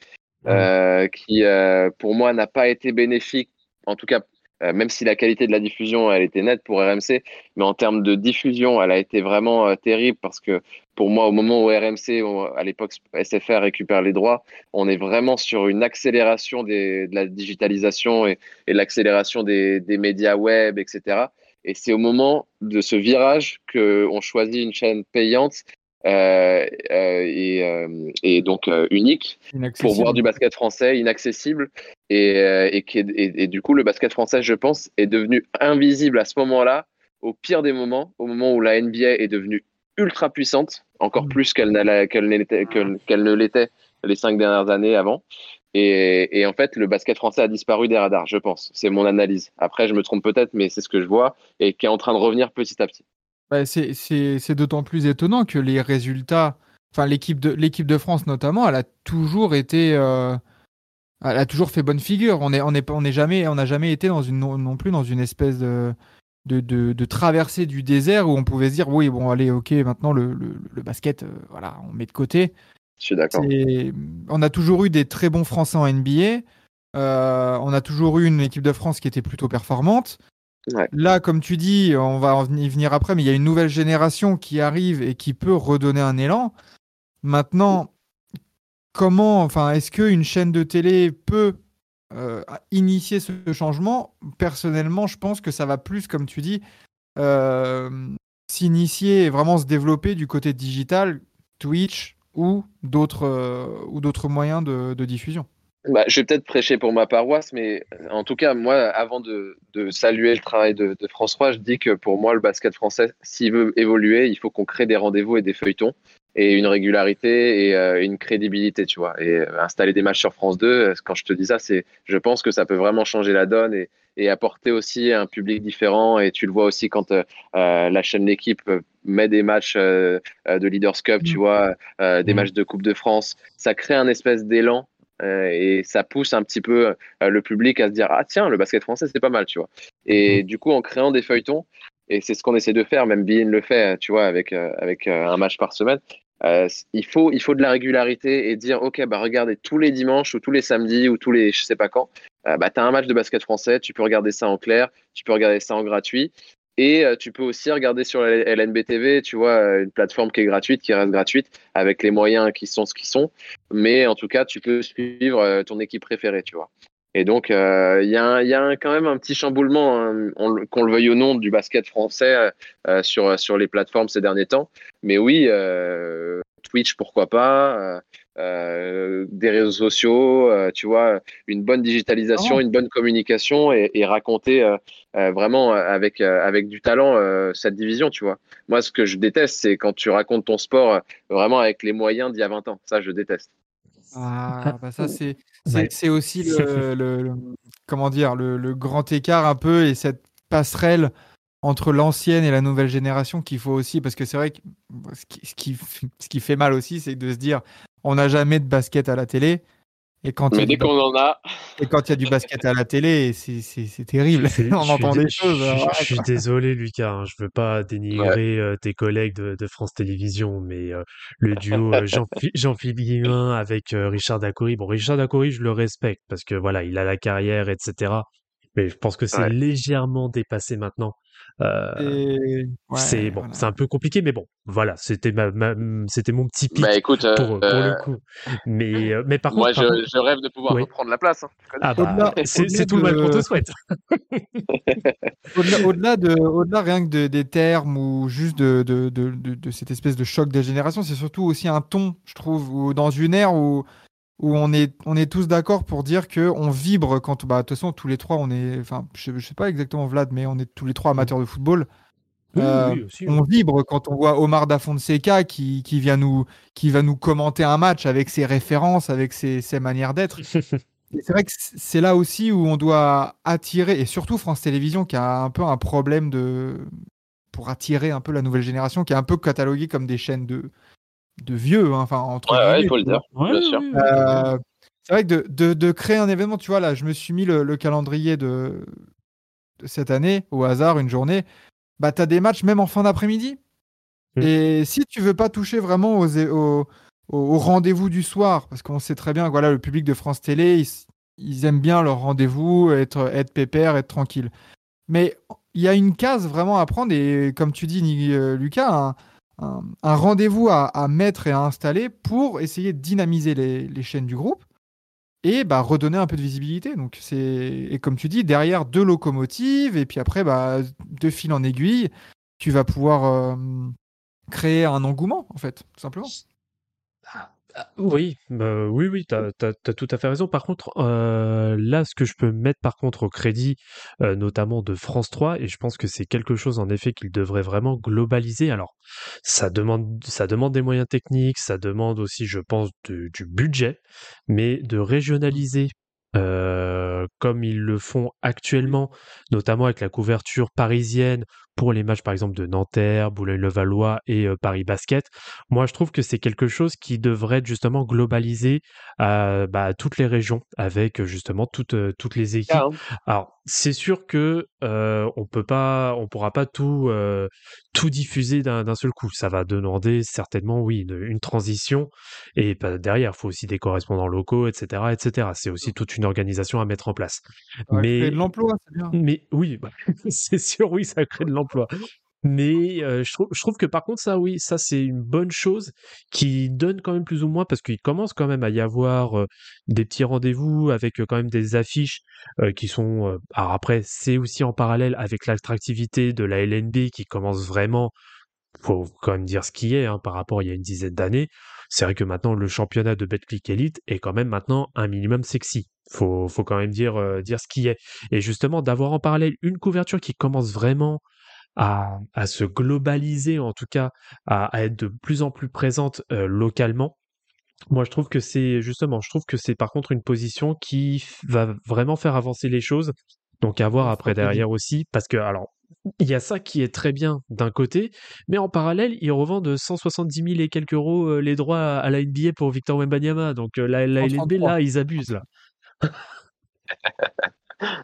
euh, qui euh, pour moi n'a pas été bénéfique en tout cas euh, même si la qualité de la diffusion elle était nette pour RMC mais en termes de diffusion elle a été vraiment terrible parce que pour moi, au moment où RMC, on- à l'époque SFR récupère les droits, on est vraiment sur une accélération des, de la digitalisation et, et l'accélération des, des médias web, etc. Et c'est au moment de ce virage qu'on choisit une chaîne payante euh, euh, et, euh, et, donc unique pour voir du basket français inaccessible. Et, et, qui est- et, du coup, le basket français, je pense, est devenu invisible à ce moment-là, au pire des moments, au moment où la NBA est devenue ultra puissante, encore Mm. plus qu'elle n'était- qu'elle- qu'elle ne l'était les cinq dernières années avant. Et, en fait, le basket français a disparu des radars, je pense. C'est mon analyse. Après, je me trompe peut-être, mais c'est ce que je vois et qui est en train de revenir petit à petit. Bah, c'est- d'autant plus étonnant que les résultats, enfin l'équipe de de France notamment, elle a toujours été, euh, elle a toujours fait bonne figure. On est on est on est jamais on n'a jamais été dans une non, plus dans une espèce de de, traversée du désert où on pouvait se dire oui bon allez ok maintenant le le, le basket euh, voilà on met de côté. Je suis d'accord. On a toujours eu des très bons Français en NBA. Euh, on a toujours eu une équipe de France qui était plutôt performante. Ouais. Là, comme tu dis, on va y venir après, mais il y a une nouvelle génération qui arrive et qui peut redonner un élan. Maintenant, comment, enfin, est-ce qu'une chaîne de télé peut euh, initier ce changement? Personnellement, je pense que ça va plus, comme tu dis, euh, s'initier et vraiment se développer du côté digital, Twitch ou d'autres euh, ou d'autres moyens de, diffusion. Bah, je vais peut-être prêcher pour ma paroisse, mais en tout cas, moi, avant de, saluer le travail de, de France 3, je dis que pour moi, le basket français, s'il veut évoluer, il faut qu'on crée des rendez-vous et des feuilletons et une régularité et euh, une crédibilité, tu vois. Et euh, installer des matchs sur France 2, euh, quand je te dis ça, c'est, je pense que ça peut vraiment changer la donne et, et apporter aussi un public différent. Et tu le vois aussi quand euh, euh, la chaîne L'équipe euh, met des matchs de Leaders Cup, tu Mm. vois, des Mm. matchs de Coupe de France. Ça crée un espèce d'élan et ça pousse un petit peu le public à se dire ah tiens le basket français c'est pas mal tu vois et du coup en créant des feuilletons et c'est ce qu'on essaie de faire même Bein le fait tu vois avec avec un match par semaine euh, il faut il faut de la régularité et dire ok bah regardez tous les dimanches ou tous les samedis ou tous les je sais pas quand euh, bah t'as un match de basket français tu peux regarder ça en clair tu peux regarder ça en gratuit et euh, tu peux aussi regarder sur la LNB TV, tu vois, euh, une plateforme qui est gratuite, qui reste gratuite, avec les moyens qui sont ce qu'ils sont. Mais en tout cas, tu peux suivre euh, ton équipe préférée, tu vois. Et donc, il y a, y a quand même un petit chamboulement, hein, qu'on le veuille ou non, du basket français sur, sur les plateformes ces derniers temps. Mais oui, Twitch, pourquoi pas, euh, des réseaux sociaux, euh, tu vois, une bonne digitalisation, une bonne communication et, et raconter euh, euh, vraiment avec, euh, avec du talent euh, cette division, tu vois. Moi, ce que je déteste, c'est quand tu racontes ton sport euh, vraiment avec les moyens d'il y a 20 ans. Ça, je déteste. Ah, bah ça c'est [LAUGHS] c'est Ouais. c'est aussi le, le- le- comment dire le, le grand écart un peu et cette passerelle entre l'ancienne et la nouvelle génération qu'il faut aussi parce que c'est vrai que ce qui, ce qui ce qui fait mal aussi c'est de se dire on n'a jamais de basket à la télé et quand il y a Mais du dès qu'on en a, Et quand il y a du basket à la télé, c'est- c'est c'est terrible. Je suis- [LAUGHS] On entend des choses. Je, alors, je suis désolé, Lucas. hein, je veux pas dénigrer euh, tes collègues de, de France Télévisions, mais euh, le duo euh, Jean- Jean-Philippe Guillemin avec euh, Richard Dacoury. Bon, Richard Dacoury, je le respecte parce que voilà, il a la carrière, etc. Mais je pense que c'est Ouais. légèrement dépassé maintenant. Euh, et- ouais, c'est bon, voilà. c'est un peu compliqué, mais bon, voilà, c'était ma, ma- c'était mon petit pic bah écoute, euh, pour, pour euh, le coup. Mais, euh, mais par moi, contre, je, par contre- je rêve de pouvoir Oui. reprendre la place. hein, ah bah, c'est tout le mal qu'on te souhaite. Au-delà de, [LAUGHS] au-delà rien que de- des termes ou juste de, de, de, de- de cette espèce de choc des générations, c'est surtout aussi un ton, je trouve, où, dans une ère où, où on, est, on est tous d'accord pour dire que on vibre quand, bah, de toute façon, tous les trois, on est, enfin, je, je sais pas exactement Vlad, mais on est tous les trois amateurs de football. Oui, Euh, oui, aussi, on vibre quand on voit Omar Da Fonseca qui, qui, vient nous, qui va nous commenter un match avec ses références, avec ses, ses manières d'être. [LAUGHS] C'est vrai que c'est là aussi où on doit attirer, et surtout France Télévisions qui a un peu un problème de pour attirer un peu la nouvelle génération, qui est un peu cataloguée comme des chaînes de, de vieux, hein, enfin entre Ouais, il faut le dire. Ouais, bien sûr. Euh, c'est vrai que de, de- de créer un événement, tu vois, là, je me suis mis le, le calendrier de, de cette année, au hasard, une journée, bah, tu as des matchs même en fin d'après-midi. Mm. Et si tu veux pas toucher vraiment aux, aux, aux- aux rendez-vous du soir, parce qu'on sait très bien que voilà, le public de France Télé, ils, ils aiment bien leur rendez-vous, être, être pépère, être tranquille. Mais il y a une case vraiment à prendre, et comme tu dis, Ni- euh, Lucas, un, un- rendez-vous à, mettre et à installer pour essayer de dynamiser les, chaînes du groupe et bah, redonner un peu de visibilité. Donc c'est et comme tu dis, derrière deux locomotives et puis après bah, de fil en aiguille, tu vas pouvoir euh, créer un engouement en fait, tout simplement. Ah, Oui, bah, oui, oui, t'as, t'as, tout à fait raison. Par contre, euh, là, ce que je peux mettre par contre au crédit, euh, notamment de France 3, et je pense que c'est quelque chose en effet qu'il devrait vraiment globaliser. Alors, ça demande, des moyens techniques, ça demande aussi, je pense, du, du budget, mais de régionaliser. euh, comme ils le font actuellement, notamment avec la couverture parisienne pour les matchs par exemple de Nanterre, Boulogne-le-Valois et euh, Paris Basket. Moi, je trouve que c'est quelque chose qui devrait être justement globalisé à, bah, à toutes les régions, avec euh, justement toutes, euh, toutes les équipes. Alors, c'est sûr que euh, on peut pas, on pourra pas tout, euh, tout diffuser d'un seul coup. Ça va demander certainement, oui, une, une transition. Et bah, derrière, il faut aussi des correspondants locaux, etc., etc. C'est aussi toute une organisation à mettre en place. Ça Mais de l'emploi, c'est bien. mais oui, bah, [LAUGHS] c'est sûr, oui, ça crée de l'emploi. Mais euh, je, trouve, que par contre, ça, oui, ça, c'est une bonne chose qui donne quand même plus ou moins, parce qu'il commence quand même à y avoir euh, des petits rendez-vous avec euh, quand même des affiches qui sont. alors après, c'est aussi en parallèle avec l'attractivité de la LNB qui commence vraiment, faut quand même dire ce qui est, hein, par rapport à il y a une dizaine d'années. C'est vrai que maintenant, le championnat de Betclic Elite est quand même maintenant un minimum sexy. Faut, faut quand même dire, dire ce qui est. Et justement, d'avoir en parallèle une couverture qui commence vraiment à, à se globaliser, en tout cas à, à être de plus en plus présente euh, localement. Moi, je trouve que c'est justement, je trouve que c'est par contre une position qui va vraiment faire avancer les choses. Donc à voir Ouais, après derrière aussi, parce que alors il y a ça qui est très bien d'un côté, mais en parallèle ils revendent 170 000 et quelques euros euh, les droits à, à la NBA pour Victor Wembanyama. Donc euh, la, la LNB 133. là ils abusent là. [LAUGHS]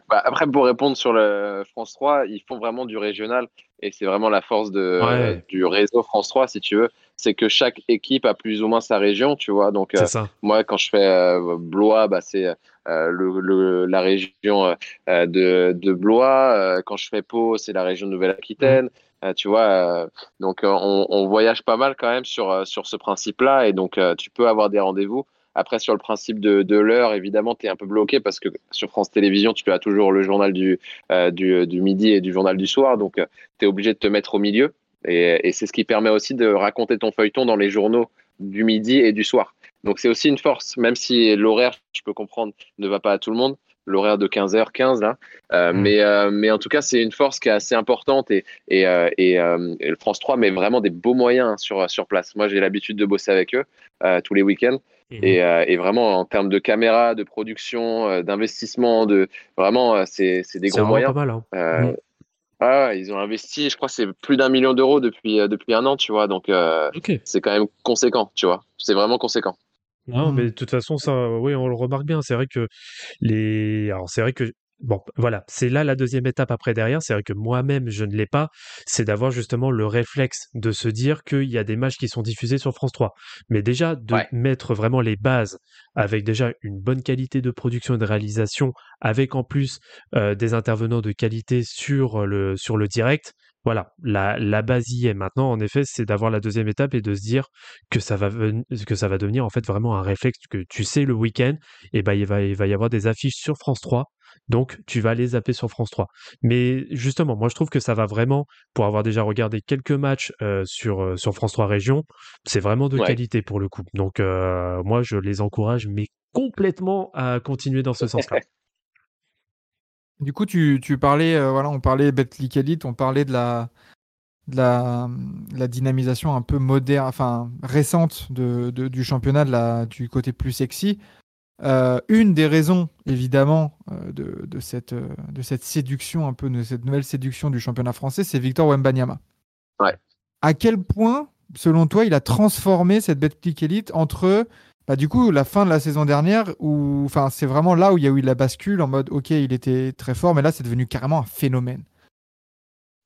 Bah, après, pour répondre sur le France 3, ils font vraiment du régional et c'est vraiment la force de, Ouais. du réseau France 3, si tu veux. C'est que chaque équipe a plus ou moins sa région, tu vois. Donc, euh, moi, quand je fais euh, Blois, bah, c'est euh, le, le- la région de, de Blois. Quand je fais Pau, c'est la région de Nouvelle-Aquitaine. Euh, tu vois, euh, donc euh, on, on voyage pas mal quand même sur, sur ce principe-là et donc tu peux avoir des rendez-vous. Après, sur le principe de, de l'heure, évidemment, tu es un peu bloqué parce que sur France Télévisions, tu as toujours le journal du, euh, du, du midi et du journal du soir. Donc, tu es obligé de te mettre au milieu. Et, et c'est ce qui permet aussi de raconter ton feuilleton dans les journaux du midi et du soir. Donc, c'est aussi une force, même si l'horaire, je peux comprendre, ne va pas à tout le monde. L'horaire de 15h15, là. Euh, Mm. mais, euh, mais en tout cas, c'est une force qui est assez importante. Et, et, euh, et, euh, et le France 3 met vraiment des beaux moyens hein, sur, sur place. Moi, j'ai l'habitude de bosser avec eux euh, tous les week-ends. Et, euh, et vraiment, en termes de caméra, de production, euh, d'investissement, de vraiment, euh, c'est c'est des C'est gros moyens. pas mal. Hein. Euh, Mm. ah ils ont investi, je crois, c'est plus d'un million d'euros depuis euh, depuis un an, tu vois. Donc euh, c'est quand même conséquent, tu vois. C'est vraiment conséquent. Non, mais de toute façon, ça, oui, on le remarque bien. C'est vrai que les, alors c'est vrai que bon, voilà, c'est là la deuxième étape après derrière. C'est vrai que moi-même, je ne l'ai pas. C'est d'avoir justement le réflexe de se dire qu'il y a des matchs qui sont diffusés sur France 3. Mais déjà de Ouais. mettre vraiment les bases avec déjà une bonne qualité de production et de réalisation, avec en plus euh, des intervenants de qualité sur le sur le direct. Voilà, la, la base y est maintenant. En effet, c'est d'avoir la deuxième étape et de se dire que ça va que ça va devenir en fait vraiment un réflexe que tu sais le week-end et ben il va il va y avoir des affiches sur France 3 donc tu vas les zapper sur France 3 mais justement moi je trouve que ça va vraiment pour avoir déjà regardé quelques matchs euh, sur euh, sur France 3 Région c'est vraiment de Ouais. qualité pour le coup donc euh, moi je les encourage mais complètement à continuer dans ce sens-là [LAUGHS] Du coup, tu, tu parlais, euh, voilà, on parlait Betclic Elite, on parlait de la, de la, de la dynamisation un peu moderne, enfin récente de, de- du championnat, de la, du côté plus sexy. Euh, une des raisons, évidemment, euh, de, de cette, euh, de cette séduction, un peu de cette nouvelle séduction du championnat français, c'est Victor Wembanyama. Ouais. À quel point, selon toi, il a transformé cette Betclic Elite entre bah, du coup, la fin de la saison dernière, où, c'est vraiment là où il y a eu la bascule en mode, ok, il était très fort, mais là, c'est devenu carrément un phénomène.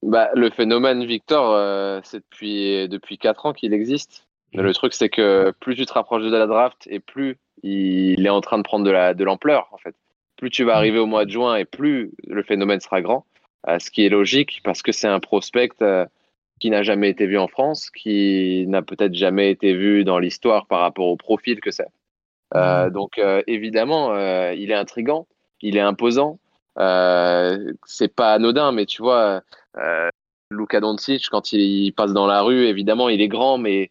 Bah, le phénomène Victor, c'est depuis depuis quatre ans qu'il existe. Mhm. Le truc, c'est que plus tu te rapproches de la draft et plus il est en train de prendre de la de l'ampleur, en fait. Plus tu vas arriver au mois de juin et plus le phénomène sera grand. Euh, ce qui est logique parce que c'est un prospect euh, qui n'a jamais été vu en France, qui n'a peut-être jamais été vu dans l'histoire par rapport au profil que c'est. Euh, donc euh, évidemment, il est intrigant, il est imposant. C'est pas anodin, mais tu vois, Luka Doncic, quand il, il passe dans la rue, évidemment, il est grand, mais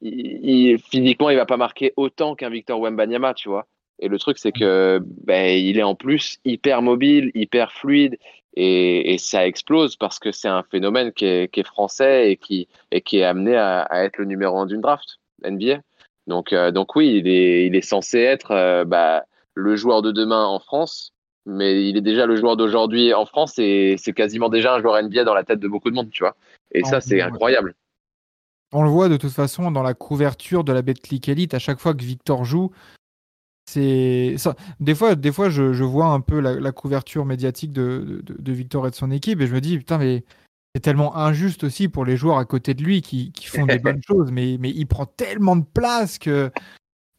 il, il- physiquement, il va pas marquer autant qu'un Victor Wembanyama, tu vois. Et le truc, c'est que ben, il est en plus hyper mobile, hyper fluide, et, et ça explose parce que c'est un phénomène qui est, qui est français et qui, et qui est amené à, à être le numéro un d'une draft NBA. Donc, euh, donc oui, il est, il est censé être euh, bah, le joueur de demain en France, mais il est déjà le joueur d'aujourd'hui en France et c'est quasiment déjà un joueur NBA dans la tête de beaucoup de monde, tu vois. Et ça, c'est incroyable. On le voit de toute façon dans la couverture de la Betclic Elite, à chaque fois que Victor joue, c'est. Des fois, des fois je, je vois un peu la, la couverture médiatique de, de, de Victor et de son équipe et je me dis, putain, mais c'est tellement injuste aussi pour les joueurs à côté de lui qui, qui font des [LAUGHS] bonnes choses, mais, mais il prend tellement de place que.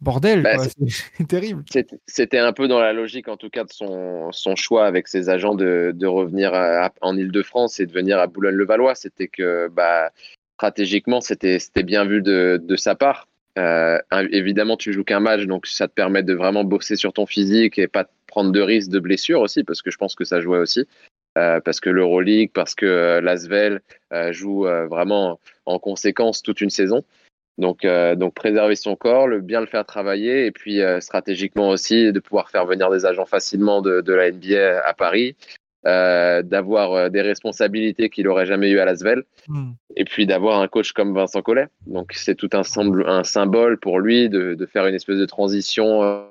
Bordel, Bah, [LAUGHS] c'est terrible. C'était- un peu dans la logique, en tout cas, de son, son choix avec ses agents de, de revenir à- en Ile-de-France et de venir à Boulogne-le-Valois. C'était que, bah, stratégiquement, c'était bien vu de, sa part. Euh, évidemment, tu joues qu'un match, donc ça te permet de vraiment bosser sur ton physique et pas prendre de risques de blessure aussi, parce que je pense que ça jouait aussi. Euh, parce que l'Euroleague, parce que euh, l'Asvel euh, joue vraiment en conséquence toute une saison. Donc, préserver son corps, bien le faire travailler, et puis stratégiquement aussi de pouvoir faire venir des agents facilement de la NBA à Paris, euh, d'avoir euh, des responsabilités qu'il aurait jamais eu à l'Asvel, Hmm. et puis d'avoir un coach comme Vincent Collet. Donc c'est tout un, semble, un symbole pour lui de, de faire une espèce de transition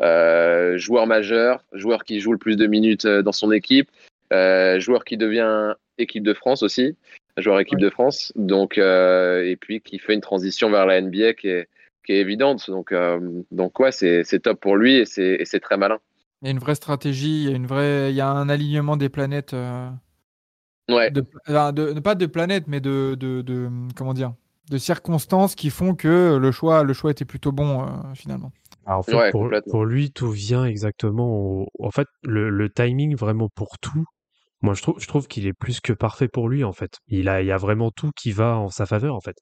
euh, joueur majeur, joueur qui joue le plus de minutes dans son équipe, euh, joueur qui devient équipe de France aussi, joueur équipe de France, donc et puis qui fait une transition vers la NBA qui est, qui est évidente. Donc, donc ouais, c'est top pour lui et c'est très malin. Il y a une vraie stratégie, il y a, une vraie, il y a un alignement des planètes. euh, Ouais. de, enfin, de- pas de planètes, mais de, de, de- comment dire, de circonstances qui font que le choix, le choix était plutôt bon euh, finalement. Alors, en fait, Ouais, pour, lui, tout vient exactement au... En fait, le, le timing vraiment pour tout, moi, je trouve, je trouve qu'il est plus que parfait pour lui, en fait. Il a, il y a vraiment tout qui va en sa faveur, en fait.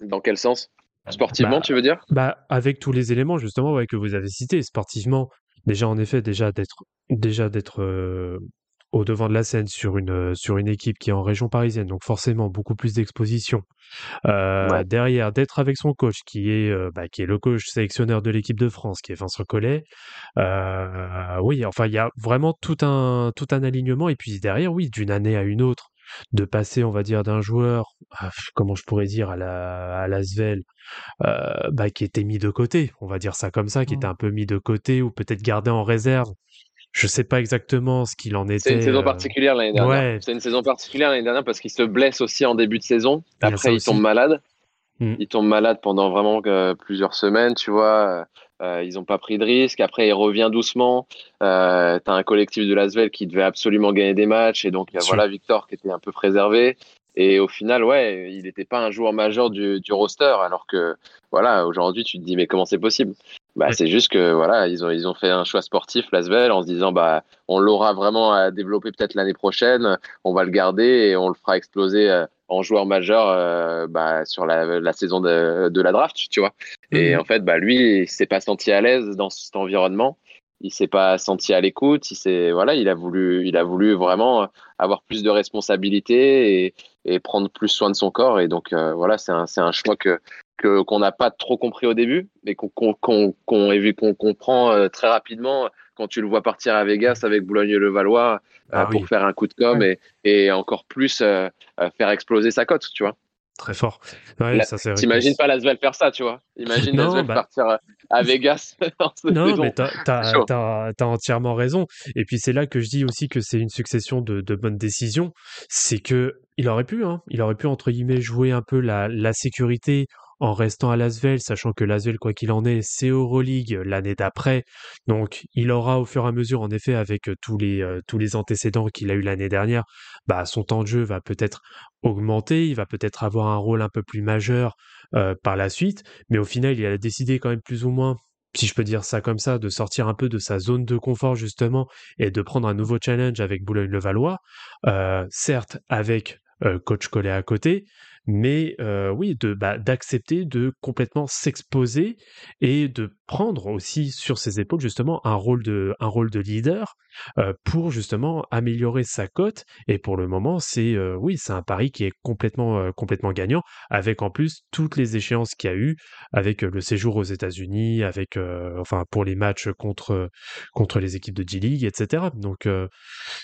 Dans quel sens? Sportivement, Bah, tu veux dire? Bah, avec tous les éléments, justement, ouais, que vous avez cités, sportivement, déjà, en effet, déjà d'être, déjà d'être euh, au devant de la scène sur une, euh, sur une équipe qui est en région parisienne, donc forcément beaucoup plus d'exposition. Euh, Ouais. Derrière, d'être avec son coach, qui est, bah, qui est le coach sélectionneur de l'équipe de France, qui est Vincent Collet. Oui, enfin, il y a vraiment tout un, tout un alignement. Et puis derrière, oui, d'une année à une autre, de passer, on va dire, d'un joueur, à- comment je pourrais dire, à la, à l'Asvel, euh, bah, qui était mis de côté, on va dire ça comme ça, qui était un peu mis de côté ou peut-être gardé en réserve. Je sais pas exactement ce qu'il en était. C'est une saison euh, particulière l'année dernière. ouais. C'est une saison particulière l'année dernière parce qu'il se blesse aussi en début de saison. Après, il tombe malade. Mm. Il tombe malade pendant vraiment euh, plusieurs semaines, tu vois. Euh, ils n'ont pas pris de risque. Après, il revient doucement. Euh, tu as un collectif de Lasvel qui devait absolument gagner des matchs. Et donc, Bien sûr. voilà, Victor qui était un peu préservé. Et au final, ouais, il n'était pas un joueur majeur du, du roster. Alors que, voilà, aujourd'hui, tu te dis, mais comment c'est possible? Bah, Ouais. C'est juste que, voilà, ils ont, ils ont fait un choix sportif, Lasvel, en se disant, bah, on l'aura vraiment à développer peut-être l'année prochaine. On va le garder et on le fera exploser euh, en joueur majeur euh, bah, sur la, la saison de, de la draft, tu vois. Et Mhm. en fait, bah, lui, il s'est pas senti à l'aise dans cet environnement. Il s'est pas senti à l'écoute. Il s'est, voilà, il a voulu, il a voulu vraiment avoir plus de responsabilités et, et prendre plus soin de son corps. Et donc, euh, voilà, c'est un, c'est un choix que, que, qu'on n'a pas trop compris au début, mais qu'on, qu'on, qu'on, qu'on, et qu'on comprend euh, très rapidement quand tu le vois partir à Vegas avec Boulogne-le-Valois euh, Ah pour oui. faire un coup de com et, et encore plus euh, euh, faire exploser sa cote, tu vois. Très fort. Ouais, La- ça c'est vrai que- T'imagines pas Lasvel faire ça, tu vois. Imagine [LAUGHS] Non, Lasvel bah- partir à Vegas [LAUGHS] Non, mais t'as, t'as, [LAUGHS] chaud. t'as- t'as entièrement raison. Et puis c'est là que je dis aussi que c'est une succession de, de bonnes décisions. C'est que il aurait pu, hein, il aurait pu entre guillemets jouer un peu la, la sécurité en restant à Lasvel, sachant que Lasvel, quoi qu'il en est, c'est Euroleague l'année d'après. Donc il aura au fur et à mesure, en effet, avec euh, tous les euh, tous les antécédents qu'il a eu l'année dernière, bah son temps de jeu va peut-être augmenter, il va peut-être avoir un rôle un peu plus majeur euh, par la suite. Mais au final, il a décidé quand même plus ou moins si je peux dire ça comme ça, de sortir un peu de sa zone de confort justement et de prendre un nouveau challenge avec Boulogne-le-Valois, euh, certes avec coach Collet à côté, mais euh, oui, de bah, d'accepter de complètement s'exposer et de prendre aussi sur ses épaules justement un rôle de un rôle de leader euh, pour justement améliorer sa cote. Et pour le moment, c'est euh, oui, c'est un pari qui est complètement complètement gagnant, avec en plus toutes les échéances qu'il y a eu, avec le séjour aux États-Unis, avec enfin pour les matchs contre contre les équipes de G League, etc. Donc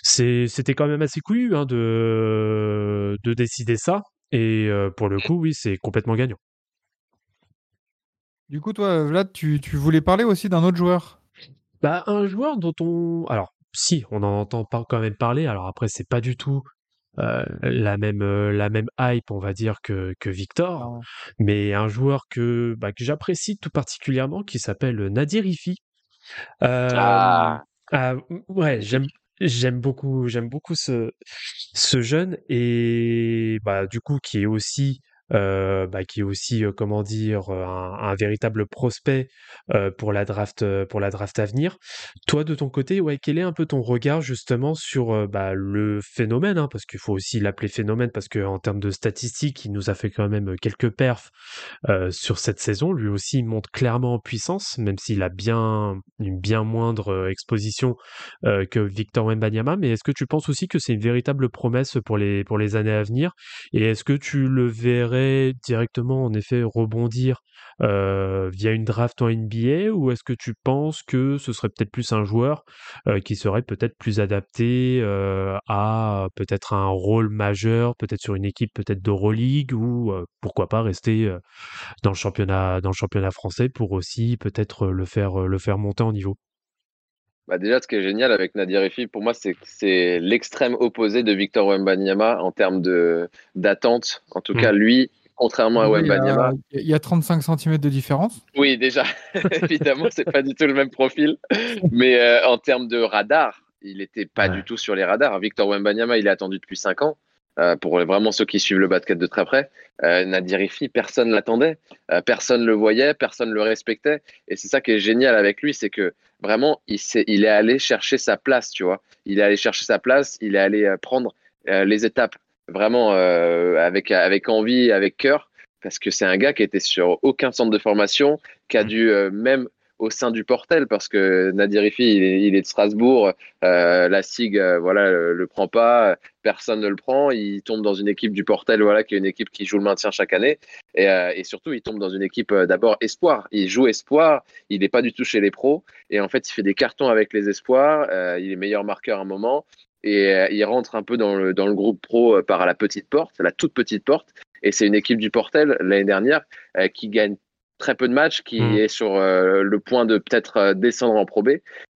c'était quand même assez couillu hein, de de décider ça. Et euh, pour le coup, oui, c'est complètement gagnant. Du coup, toi, Vlad, tu, tu voulais parler aussi d'un autre joueur? Bah, un joueur dont on. Alors, si, on en entend pas quand même parler. Alors après, c'est pas du tout euh, la même euh, la même hype, on va dire, que, que Victor, mais un joueur que, bah, que j'apprécie tout particulièrement, qui s'appelle Nadir Ifi. Euh, Ah. ah, ouais, j'aime j'aime beaucoup j'aime beaucoup ce ce jeune et bah du coup qui est aussi euh, bah, qui est aussi euh, comment dire euh, un, véritable prospect pour la draft pour la draft à venir. Toi de ton côté, ouais, quel est un peu ton regard justement sur bah, le phénomène, hein, parce qu'il faut aussi l'appeler phénomène parce que en termes de statistiques, il nous a fait quand même quelques perfs sur cette saison. Lui aussi il monte clairement en puissance, même s'il a bien une bien moindre exposition que Victor Wembanyama. Mais est-ce que tu penses aussi que c'est une véritable promesse pour les pour les années à venir? Et est-ce que tu le verrais directement en effet rebondir via une draft en NBA ou est-ce que tu penses que ce serait peut-être plus un joueur qui serait peut-être plus adapté à peut-être un rôle majeur, peut-être sur une équipe peut-être d'Euroleague ou pourquoi pas rester dans le championnat dans le championnat français pour aussi peut-être le faire le faire monter en niveau? Bah déjà, ce qui est génial avec Nadir Efi, pour moi, c'est que c'est l'extrême opposé de Victor Wembanyama en termes d'attente. En tout Mm. cas, lui, contrairement à oui, il, y Wembanyama, a, il y a 35 cm de différence. oui, déjà, [LAUGHS] évidemment, c'est pas du tout le même profil, mais euh, en termes de radar, il était pas Ouais. du tout sur les radars. Victor Wembanyama, il est attendu depuis 5 ans. Euh, pour vraiment ceux qui suivent le basket de très près, euh, Nadir Efi, personne l'attendait, euh, personne le voyait, personne le respectait, et c'est ça qui est génial avec lui, c'est que vraiment, il, s'est- il est allé chercher sa place, tu vois. Il est allé chercher sa place, il est allé euh, prendre les étapes vraiment avec, avec envie, avec cœur, parce que c'est un gars qui était sur aucun centre de formation, qui a Mm. dû même au sein du Portel, parce que Nadir Ifi, il est, de Strasbourg, euh, la SIG, euh, voilà, le, le prend pas, euh, personne ne le prend, il tombe dans une équipe du Portel, voilà, qui est une équipe qui joue le maintien chaque année, et, surtout, il tombe dans une équipe d'abord espoir, il joue espoir, il n'est pas du tout chez les pros, et en fait, il fait des cartons avec les espoirs, il est meilleur marqueur à un moment, et il rentre un peu dans le, dans le groupe pro par la petite porte, la toute petite porte, et c'est une équipe du Portel l'année dernière qui gagne très peu de matchs, qui Mm. est sur euh, le point de peut-être euh, descendre en Pro B.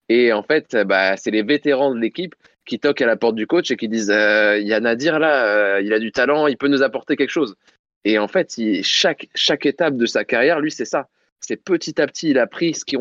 Et en fait, euh, bah, c'est les vétérans de l'équipe qui toquent à la porte du coach et qui disent il y a Nadir là, il a du talent, il peut nous apporter quelque chose. Et en fait, il- chaque, chaque étape de sa carrière, lui, c'est ça. C'est petit à petit, il a pris ce qu'il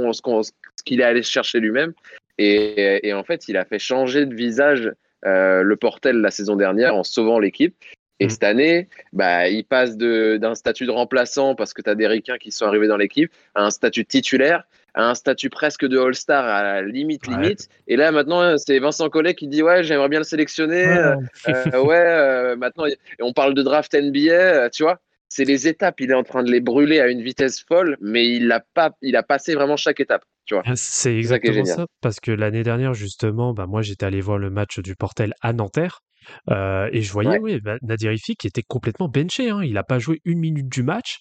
qu'il est allé chercher lui-même. Et, et en fait, il a fait changer de visage euh, le Portel la saison dernière en sauvant l'équipe. Et Mm. cette année, bah, il passe d'un statut de remplaçant parce que tu as des ricains qui sont arrivés dans l'équipe à un statut de titulaire, à un statut presque de All-Star à la limite, Ouais. limite. Et là, maintenant, c'est Vincent Collet qui dit Ouais, j'aimerais bien le sélectionner. Euh, euh, ouais, euh, maintenant, on parle de draft NBA, euh, tu vois. C'est les étapes, il est en train de les brûler à une vitesse folle, mais il a, pas, il a passé vraiment chaque étape, tu vois. Ah, C'est ça exactement génial. ça, parce que l'année dernière, justement, bah, moi j'étais allé voir le match du Portel à Nanterre, euh, et je voyais, Ouais. oui, Nadir Ifi qui était complètement benché, hein, il n'a pas joué une minute du match,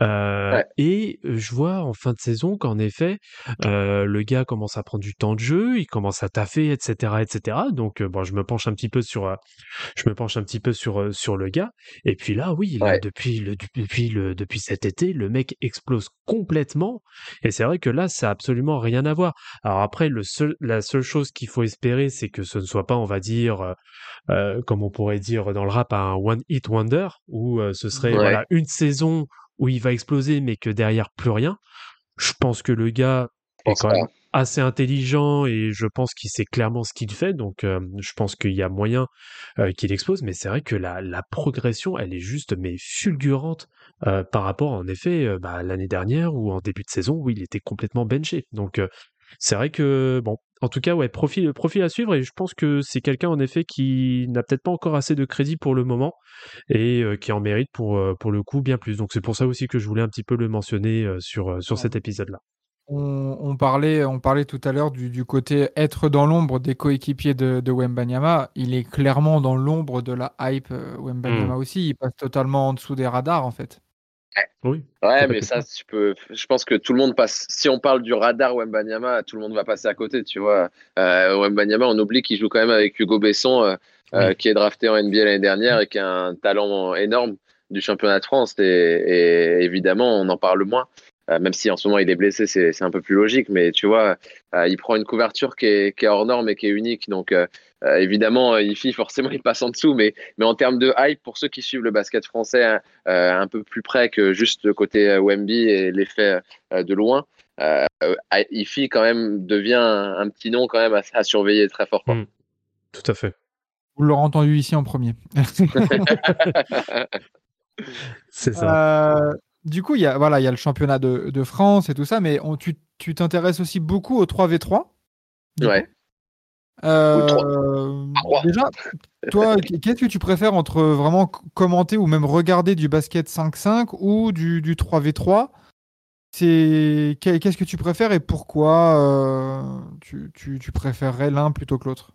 euh, Ouais. et je vois en fin de saison qu'en effet, euh, le gars commence à prendre du temps de jeu, il commence à taffer, etc., etc. Donc, bon, je me penche un petit peu sur, je me penche un petit peu sur sur le gars, et puis là, oui, là, Ouais. depuis le depuis le depuis cet été, le mec explose complètement, et c'est vrai que là, ça a absolument rien à voir. Alors après, le seul, la seule chose qu'il faut espérer, c'est que ce ne soit pas, on va dire, euh, comme on pourrait dire dans le rap, un one hit wonder, où euh, ce serait Ouais. voilà une saison où il va exploser, mais que derrière plus rien. Je pense que le gars est quand même assez intelligent et je pense qu'il sait clairement ce qu'il fait. Donc, euh, je pense qu'il y a moyen qu'il explose. Mais c'est vrai que la, la progression, elle est juste mais fulgurante par rapport, en effet, bah, à l'année dernière ou en début de saison où il était complètement benché. Donc, c'est vrai que bon, en tout cas, ouais, profil, profil à suivre. Et je pense que c'est quelqu'un, en effet, qui n'a peut-être pas encore assez de crédit pour le moment et euh, qui en mérite pour, euh, pour le coup bien plus. Donc, c'est pour ça aussi que je voulais un petit peu le mentionner euh, sur, sur cet épisode-là. On, on parlait, on parlait tout à l'heure du, du côté être dans l'ombre des coéquipiers de, de Wembanyama. Il est clairement dans l'ombre de la hype Wembanyama aussi. Il passe totalement en dessous des radars, en fait. Oui. Ouais, mais ça, tu peux. Je pense que tout le monde passe. Si on parle du radar Wembanyama, tout le monde va passer à côté, tu vois. Euh, Wembanyama, on oublie qu'il joue quand même avec Hugo Besson, euh, euh, qui est drafté en NBA l'année dernière et qui a un talent énorme du championnat de France. Et, et évidemment, on en parle moins. Euh, même si en ce moment il est blessé, c'est un peu plus logique. Mais tu vois, il prend une couverture qui est, qui est hors norme et qui est unique. Donc euh, euh, évidemment, il fit forcément, il passe en dessous. Mais, mais en termes de hype, pour ceux qui suivent le basket français hein, euh, un peu plus près que juste le côté euh, Wemby et l'effet euh, de loin, euh, euh, Ifi quand même devient un, un petit nom quand même à, à surveiller très fort. quoi. Mm. Tout à fait. Vous l'aurez entendu ici en premier. [LAUGHS] C'est ça. Euh, du coup, il y a, voilà, il y a le championnat de, de France et tout ça, mais on- tu tu t'intéresses aussi beaucoup au 3v3. du Ouais. coup? Euh, déjà, toi, [LAUGHS] qu'est-ce que tu préfères entre vraiment commenter ou même regarder du basket 5-5 ou du, du 3v3 C'est qu'est- Qu'est-ce que tu préfères et pourquoi euh, tu, tu- tu préférerais l'un plutôt que l'autre?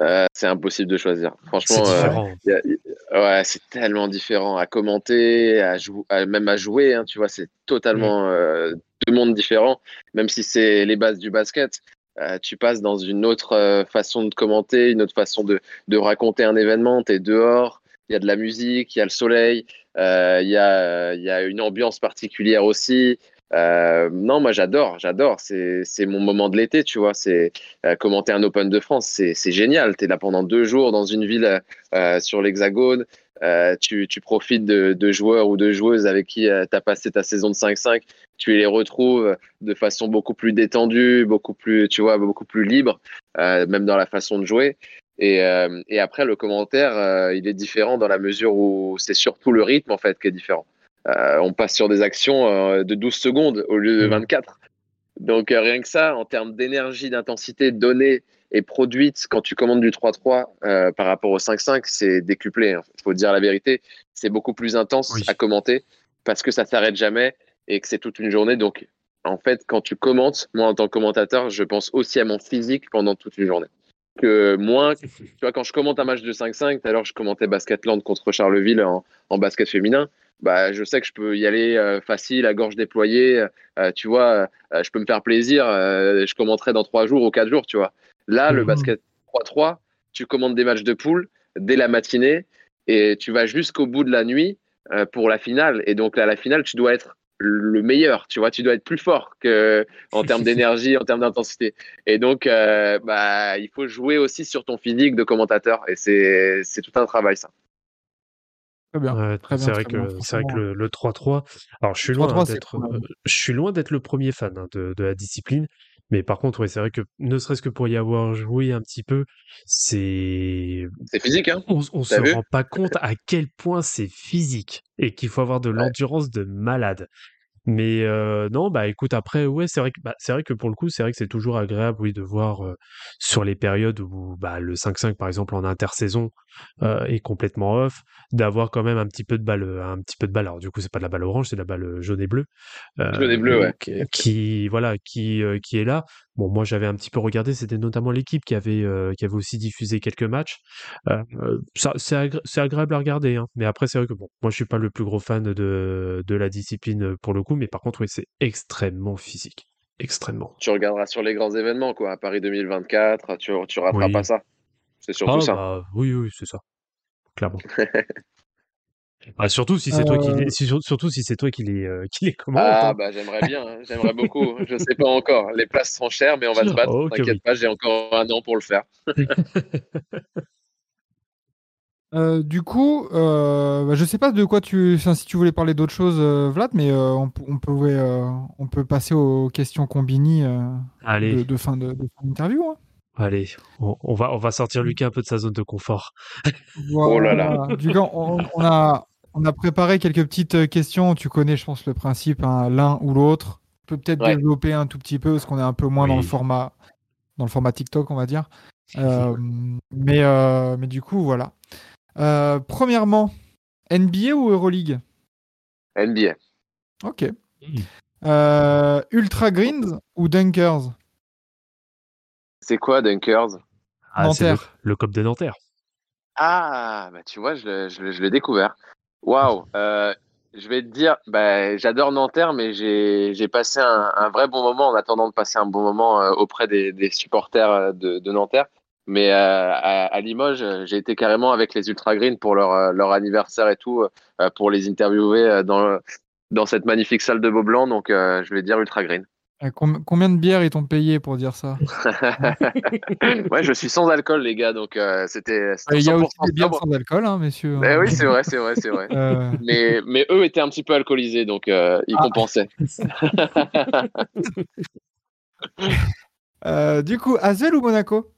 Euh, c'est impossible de choisir. C'est Franchement, euh, ouais, c'est tellement différent à commenter, à jou- à- même à jouer. hein, tu vois, c'est totalement euh, deux mondes différents. Même si c'est les bases du basket, euh, tu passes dans une autre euh, façon de commenter, une autre façon de, raconter un événement. Tu es dehors, il y a de la musique, il y a le soleil, euh, il y a une ambiance particulière aussi. Euh, non, moi j'adore, j'adore. C'est mon moment de l'été, tu vois. C'est euh, commenter un Open de France, c'est génial. Tu es là pendant deux jours dans une ville euh, sur l'Hexagone. Euh, tu, tu profites de, de joueurs ou de joueuses avec qui tu as passé ta saison de 5-5. Tu les retrouves de façon beaucoup plus détendue, beaucoup plus, tu vois, beaucoup plus libre, euh, même dans la façon de jouer. Et, euh, et après, le commentaire, euh, il est différent dans la mesure où c'est surtout le rythme en fait qui est différent. Euh, on passe sur des actions euh, de 12 secondes au lieu de Mhm. 24. Donc euh, rien que ça, en termes d'énergie, d'intensité donnée et produite quand tu commandes du 3-3 euh, par rapport au 5-5, c'est décuplé. Il faut dire la vérité, c'est beaucoup plus intense Oui. à commenter parce que ça s'arrête jamais et que c'est toute une journée. Donc en fait, quand tu commentes, moi en tant que commentateur, je pense aussi à mon physique pendant toute une journée. Que moins, [LAUGHS] tu vois, quand je commente un match de 5-5, tout à l'heure je commentais Basketland contre Charleville en, en basket féminin, bah, je sais que je peux y aller euh, facile, à gorge déployée, euh, tu vois, euh, je peux me faire plaisir, je commenterai dans trois jours ou quatre jours, tu vois. Là, le Mhm. basket 3-3, tu commandes des matchs de poule dès la matinée et tu vas jusqu'au bout de la nuit pour la finale. Et donc, à la finale, tu dois être le meilleur, tu vois, tu dois être plus fort que en termes [LAUGHS] d'énergie, en termes d'intensité. Et donc, bah, il faut jouer aussi sur ton physique de commentateur. Et c'est c'est tout un travail, ça. Très bien. Ouais, très bien, c'est vrai très bien, que c'est vrai que le, le 3-3. Alors je suis 3-3, loin hein, d'être cool, hein. euh, je suis loin d'être le premier fan hein, de, de la discipline, mais par contre ouais, c'est vrai que ne serait-ce que pour y avoir joué un petit peu, c'est C'est physique, hein on, on se rend pas compte à quel point c'est physique et qu'il faut avoir de l'endurance de malade. Mais euh, non, bah écoute, après, ouais, c'est vrai que bah, c'est vrai que pour le coup, c'est vrai que c'est toujours agréable, oui, de voir euh, sur les périodes où bah, le 5-5, par exemple, en intersaison euh, est complètement off, d'avoir quand même un petit peu de balle, un petit peu de balle. Alors du coup, c'est pas de la balle orange, c'est de la balle jaune et bleue. Jaune et bleu, ouais. Qui, voilà, qui qui est là. Bon, moi, j'avais un petit peu regardé, c'était notamment l'équipe qui avait euh, qui avait aussi diffusé quelques matchs. Euh, euh, ça, c'est agré- c'est agréable à regarder, hein. Mais après, c'est vrai que bon, moi, je suis pas le plus gros fan de de la discipline pour le coup, mais par contre, oui, c'est extrêmement physique, extrêmement. Tu regarderas sur les grands événements, quoi. À Paris 2024, tu, tu rateras Oui. pas ça. C'est surtout Ah, ça. bah, oui, oui, c'est ça, clairement. [LAUGHS] Bah, surtout si c'est toi qui Euh, les, si- surtout si c'est toi qui les euh, qui les commente. Ah, hein. bah j'aimerais bien, hein. j'aimerais [LAUGHS] beaucoup. Je sais pas encore. Les places sont chères, mais on va se battre. Oh, T'inquiète oui. pas, j'ai encore un an pour le faire. [LAUGHS] Euh, du coup, euh, bah, je sais pas de quoi tu, enfin, si tu voulais parler d'autre chose, euh, Vlad, mais euh, on, on pouvait, euh, on peut passer aux questions combini euh, Allez, de, de fin de, de fin d'interview. hein. allez, on, on va on va sortir Lucas un peu de sa zone de confort. Oh là là. Du coup, on, on a, on a préparé quelques petites euh, questions. Tu connais, je pense, le principe, hein, l'un ou l'autre. On peut peut-être Ouais. développer un tout petit peu parce qu'on est un peu moins dans le format dans le format TikTok, on va dire. Euh, mais, euh, mais du coup, voilà. Euh, premièrement, NBA ou Euroleague? NBA. Ok. Hmm. Euh, Ultra Greens ou Dunkers? C'est quoi Dunkers? Ah, le, COP de Nanterre. Ah, bah tu vois, je l'ai découvert. Waouh. Euh, je vais te dire, bah, j'adore Nanterre, mais j'ai passé un, un vrai bon moment en attendant de passer un bon moment euh, auprès des, des supporters euh, de, de Nanterre. Mais euh, à, à Limoges, euh, j'ai été carrément avec les Ultra Green pour leur, leur anniversaire et tout, euh, pour les interviewer dans, dans cette magnifique salle de Beaublanc. Donc, je vais dire Ultra Green. Euh, com- Combien de bières ils t'ont payé pour dire ça? [LAUGHS] Ouais, je suis sans alcool, les gars, donc euh, c'était c'était Il y a 100% aussi des bières sans alcool, hein, messieurs. Eh oui, c'est vrai, c'est vrai, c'est vrai. Euh, mais, mais eux étaient un petit peu alcoolisés, donc euh, ils Ah. compensaient. [LAUGHS] euh, du coup, Asvel ou Monaco?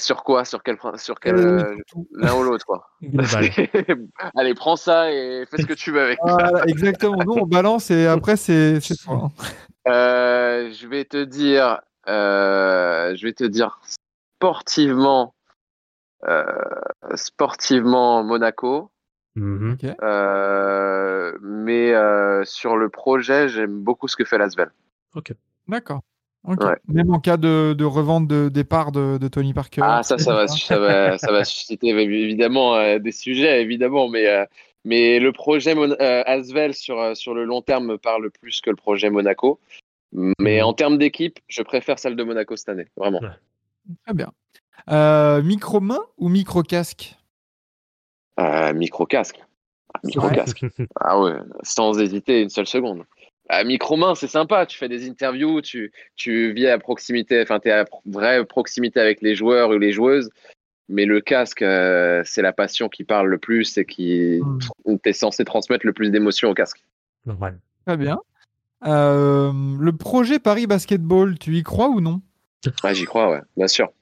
Sur quoi? Sur quel, sur quel Euh, euh, l'un ou l'autre quoi. [LAUGHS] [LAUGHS] Allez, prends ça et fais ce que tu veux avec. Voilà, exactement. Nous, on balance et après, c'est c'est toi. hein. Euh, je vais te dire, euh, je vais te dire sportivement, euh, sportivement Monaco. Mhm. Ok. Euh, mais euh, sur le projet, j'aime beaucoup ce que fait Lasvel. D'accord. Ouais. Même en cas de, de revente de départ de, de Tony Parker. Ah, ça, ça va, ça va, ça va susciter évidemment euh, des sujets, évidemment, mais, euh, mais le projet Mon- euh, Asvel sur, sur le long terme me parle plus que le projet Monaco. Mais Mhm. en termes d'équipe, je préfère celle de Monaco cette année, vraiment. Très bien. Euh, micro main ou micro casque Euh, micro casque. Micro Ouais. casque. Ah ouais, sans hésiter une seule seconde. Euh, micro main, c'est sympa. Tu fais des interviews, tu, tu vis à proximité, enfin, tu es à vraie proximité avec les joueurs ou les joueuses. Mais le casque, euh, c'est la passion qui parle le plus et qui. Hmm. Tu es censé transmettre le plus d'émotions au casque. Normal. Très bien. Euh, le projet Paris Basketball, tu y crois ou non? Ouais, j'y crois, ouais, bien sûr.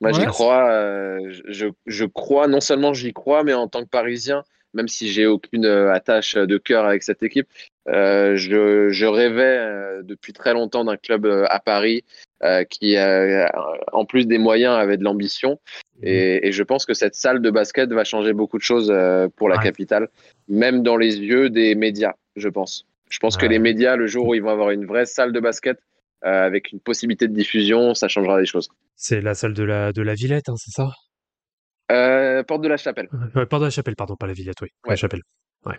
Moi, j'y crois. euh, je, je crois, non seulement j'y crois, mais en tant que Parisien, même si j'ai aucune attache de cœur avec cette équipe, euh, je, je rêvais euh, depuis très longtemps d'un club euh, à Paris euh, qui, euh, en plus des moyens, avait de l'ambition. Et, et je pense que cette salle de basket va changer beaucoup de choses pour la Ouais. capitale, même dans les yeux des médias, je pense. Je pense que les médias, le jour où ils vont avoir une vraie salle de basket, avec une possibilité de diffusion, ça changera des choses. C'est la salle de la, de la Villette, hein, c'est ça? Porte de la Chapelle. Euh, Pardon, la Chapelle, pardon, pas la Villette, oui. La. Chapelle. Ouais.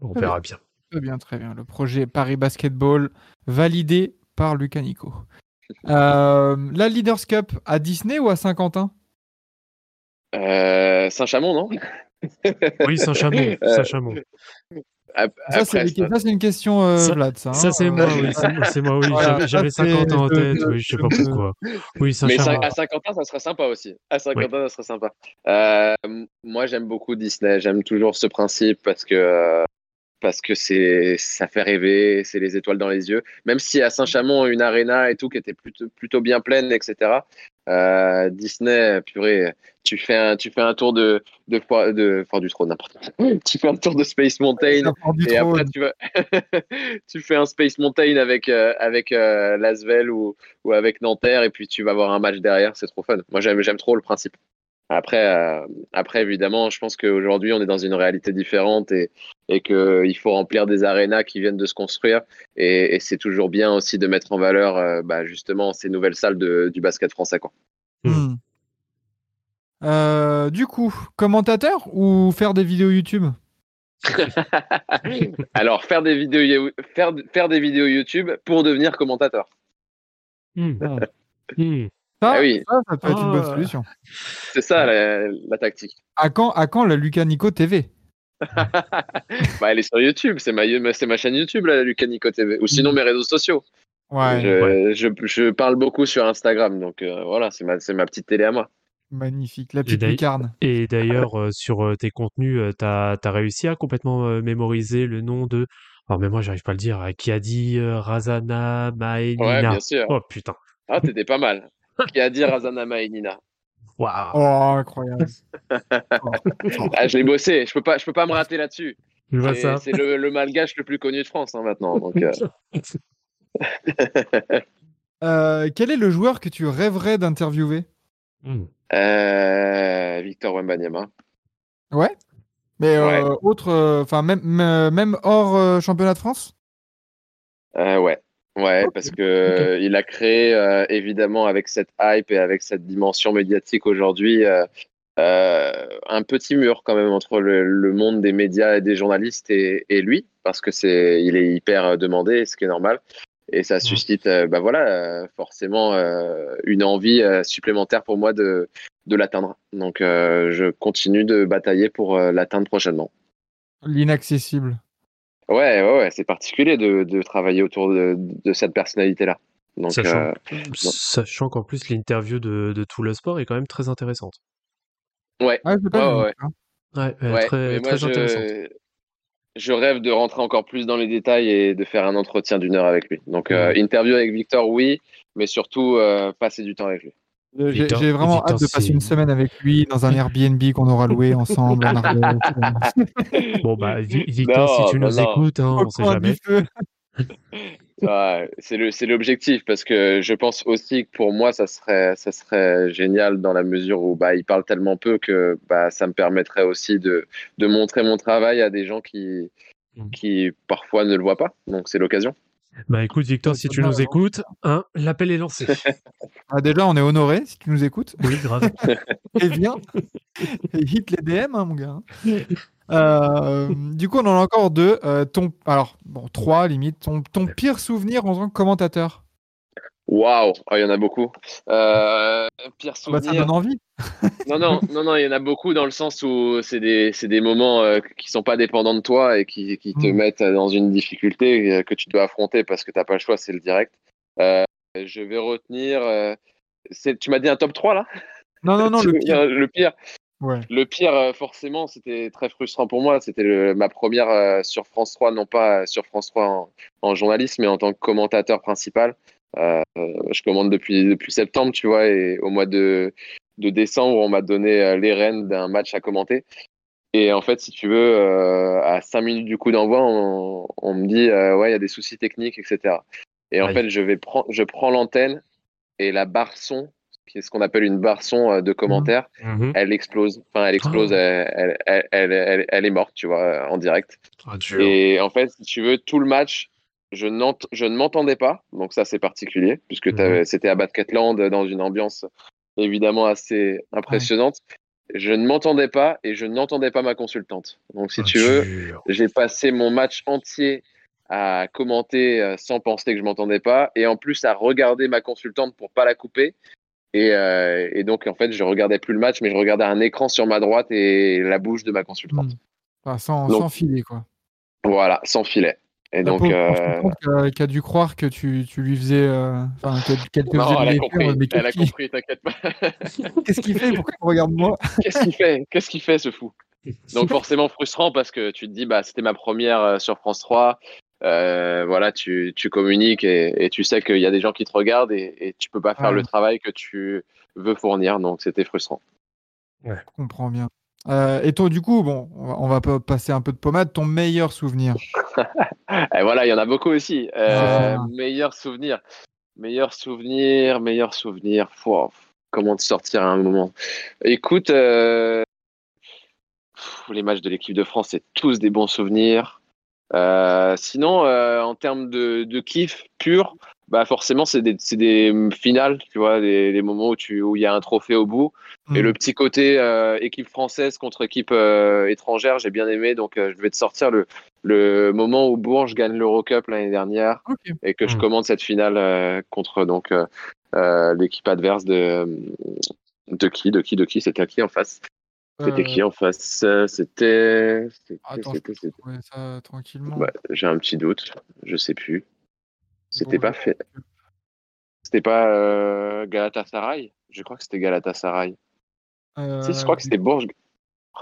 On Très verra bien. Très bien, très bien. Le projet Paris Basketball validé par Lucas Nico. [LAUGHS] Euh, la Leaders Cup à Disney ou à Saint-Quentin? Euh, Saint-Chamond, non? Oui, Saint-Chamond. Euh, Saint-Chamond. Ça, c'est ça, une question, euh, Ça- Vlad. Ça, Ça, hein. c'est moi, oui. C'est moi, moi, oui. Voilà, J'avais- ça, J'avais c'est- 50 ans en tête, je- oui, je sais pas pourquoi. Oui, Mais Saint-Chamond. Saint- à Saint-Quentin, ça serait sympa aussi. À Saint-Quentin, ça serait sympa. Euh, moi, j'aime beaucoup Disney. J'aime toujours ce principe parce que euh, parce que c'est ça fait rêver, c'est les étoiles dans les yeux. Même si à Saint-Chamond, une arena et tout qui était plutôt plutôt bien pleine, etc. Euh, Disney, purée, tu fais un tu fais un tour de de Foire- de Foire du Trône, n'importe quoi. [LAUGHS] Tu fais un tour de Space Mountain. Et après, tu, vas... [LAUGHS] tu fais un Space Mountain avec, euh, avec euh, Lasvel ou, ou avec Nanterre, et puis tu vas voir un match derrière, c'est trop fun. Moi, j'aime trop le principe. Après, euh, après, évidemment, je pense qu'aujourd'hui, on est dans une réalité différente et, et qu'il faut remplir des arénas qui viennent de se construire. Et, et c'est toujours bien aussi de mettre en valeur euh, bah, justement ces nouvelles salles de, du basket français. Quoi. Hmm. Euh, du coup, commentateur ou faire des vidéos YouTube? [LAUGHS] Alors, faire des, vidéos, faire, faire des vidéos YouTube pour devenir commentateur. Hmm. Hmm. Ça, Ah oui. ça, ça peut être une bonne Ah. solution. C'est ça la, la tactique. À quand, à quand la Lucas Nico TV [LAUGHS] Bah, elle est sur YouTube, c'est ma, chaîne YouTube, là, Lucas Nico TV. Ou sinon mes réseaux sociaux. Ouais, je, je, je parle beaucoup sur Instagram, donc euh, voilà, c'est ma, petite télé à moi. magnifique. La petite lucarne. Et d'ailleurs, euh, sur euh, tes contenus, t'as as réussi à complètement euh, mémoriser le nom de. Alors, mais moi, j'arrive pas à le dire. Qui a dit euh, Razana Ouais, Maenina bien sûr. Oh putain. Ah, t'étais pas mal. Qui a dit Razanama et Nina Waouh. Oh, incroyable. [LAUGHS] ah, Je l'ai bossé, je peux pas, je peux pas me rater là-dessus. Je vois C'est ça. c'est le, le malgache le plus connu de France hein, maintenant. Donc, euh, [LAUGHS] Euh, quel est le joueur que tu rêverais d'interviewer? Hmm. Euh, Victor Wembanyama. Ouais. Mais euh, Ouais. autre, enfin même même même hors euh, championnat de France? Euh, ouais. Ouais, parce que il a créé euh, évidemment avec cette hype et avec cette dimension médiatique aujourd'hui euh, euh, un petit mur quand même entre le, le monde des médias et des journalistes et, et lui, parce que c'est il est hyper demandé, ce qui est normal, et ça suscite euh, bah voilà euh, forcément euh, une envie supplémentaire pour moi de de l'atteindre. Donc je continue de batailler pour l'atteindre prochainement. L'inaccessible. Ouais, ouais, ouais, c'est particulier de, de travailler autour de, de cette personnalité-là. Sachant, euh, sachant qu'en plus l'interview de, de tout le sport est quand même très intéressante. ouais, Ah, pas ouais. hein. Ouais, très, très intéressante. je, je rêve de rentrer encore plus dans les détails et de faire un entretien d'une heure avec lui. Donc, euh, interview avec Victor, oui, mais surtout euh, passer du temps avec lui. J'ai Victor- j'ai vraiment hâte de passer une semaine avec lui dans un Airbnb qu'on aura loué ensemble. en. [LAUGHS] Bon, bah, Vi- Victor, Non, si tu non, nous non. écoutes, hein, on sait jamais. [LAUGHS] Ouais, c'est le, c'est l'objectif parce que je pense aussi que pour moi, ça serait, ça serait génial dans la mesure où bah, il parle tellement peu que bah, ça me permettrait aussi de, de montrer mon travail à des gens qui, Mm. qui parfois ne le voient pas. Donc, c'est l'occasion. Bah écoute, Victor, si tu nous écoutes, hein, l'appel est lancé. [LAUGHS] Ah, déjà, on est honoré si tu nous écoutes. oui, grave. Et viens. Et hit les DM, hein, mon gars. Euh, du coup, on en a encore deux. Euh, ton, alors, bon, trois limite. Ton, ton pire souvenir en tant que commentateur. Waouh, Oh, il y en a beaucoup. Euh, pire Ah bah, ça souvenir. donne envie. [LAUGHS] Non, non, non, non, il y en a beaucoup dans le sens où c'est des, des moments euh, qui sont pas dépendants de toi et qui, qui te Mm. mettent dans une difficulté euh, que tu dois affronter parce que t'as pas le choix, c'est le direct. Euh, je vais retenir. tu m'as dit un top 3 là? Non, non, non, [LAUGHS] le pire. le pire. Ouais. Le pire, forcément, c'était très frustrant pour moi. C'était ma première sur France 3, non pas sur France 3 en, en journaliste, mais en tant que commentateur principal. Euh, je commande depuis, depuis septembre, tu vois, et au mois de, de décembre, on m'a donné euh, les rênes d'un match à commenter. Et en fait, si tu veux, euh, à 5 minutes du coup d'envoi, on, on me dit, euh, ouais, il y a des soucis techniques, etc. Et en fait, je, vais prendre je prends l'antenne et la barre son, qui est ce qu'on appelle une barre son de commentaires, Mhm. elle explose. Enfin, elle explose, Oh. elle, elle, elle, elle, elle est morte, tu vois, en direct. Ah. Et en fait, si tu veux, tout le match, je, ne m'entendais pas. Donc ça, c'est particulier, puisque Mhm. c'était à Basketland, dans une ambiance évidemment assez impressionnante. Je ne m'entendais pas et je n'entendais pas ma consultante. Donc si Ah, tu veux, j'ai passé mon match entier à commenter euh, sans penser que je m'entendais pas et en plus à regarder ma consultante pour pas la couper. Et, euh, et donc en fait, je regardais plus le match, mais je regardais un écran sur ma droite et la bouche de ma consultante. Mm. Enfin, sans, Donc- sans filer, quoi. Voilà, sans filet. Et donc, euh, qui a, dû croire que tu, tu lui faisais. euh, Enfin, que- [LAUGHS] qu'elle te non, faisait elle a compris. mais Elle a qu'est-ce qu'il- compris, t'inquiète pas. [LAUGHS] Qu'est-ce qu'il fait? Pourquoi il regarde moi? [LAUGHS] Qu'est-ce qu'il fait? Qu'est-ce qu'il fait, ce fou? Donc forcément frustrant parce que tu te dis, bah, c'était ma première euh, sur France 3. Euh, voilà, tu, tu communiques et, et tu sais qu'il y a des gens qui te regardent et, et tu peux pas faire Ouais. le travail que tu veux fournir. Donc c'était frustrant. Je comprends bien. Euh, et toi, du coup, bon, on va, passer un peu de pommade. Ton meilleur souvenir? Et voilà, il y en a beaucoup aussi. Euh, Ah. Meilleur souvenir. Meilleur souvenir, meilleur souvenir. Comment te sortir à un moment? Écoute, euh, pff, les matchs de l'équipe de France, c'est tous des bons souvenirs. Euh, sinon, euh, en termes de, de kiff pur, bah forcément, c'est des, finales, tu vois, des, des moments où tu- où il y a un trophée au bout. Et le petit côté euh, équipe française contre équipe euh, étrangère, j'ai bien aimé. Donc, euh, je vais te sortir le, le moment où Bourges gagne l'Eurocup l'année dernière et que je Mm. commande cette finale euh, contre donc euh, euh, l'équipe adverse de de qui de qui de qui c'était à qui en face c'était Euh, qui en face Euh, c'était c'était Attends, c'était- je c'était- peux trouver ça tranquillement. Ouais, j'ai un petit doute je sais plus. C'était Bon, pas fait. c'était pas euh, Galatasaray? Je crois que c'était Galatasaray. Euh, si je crois que c'était Bourges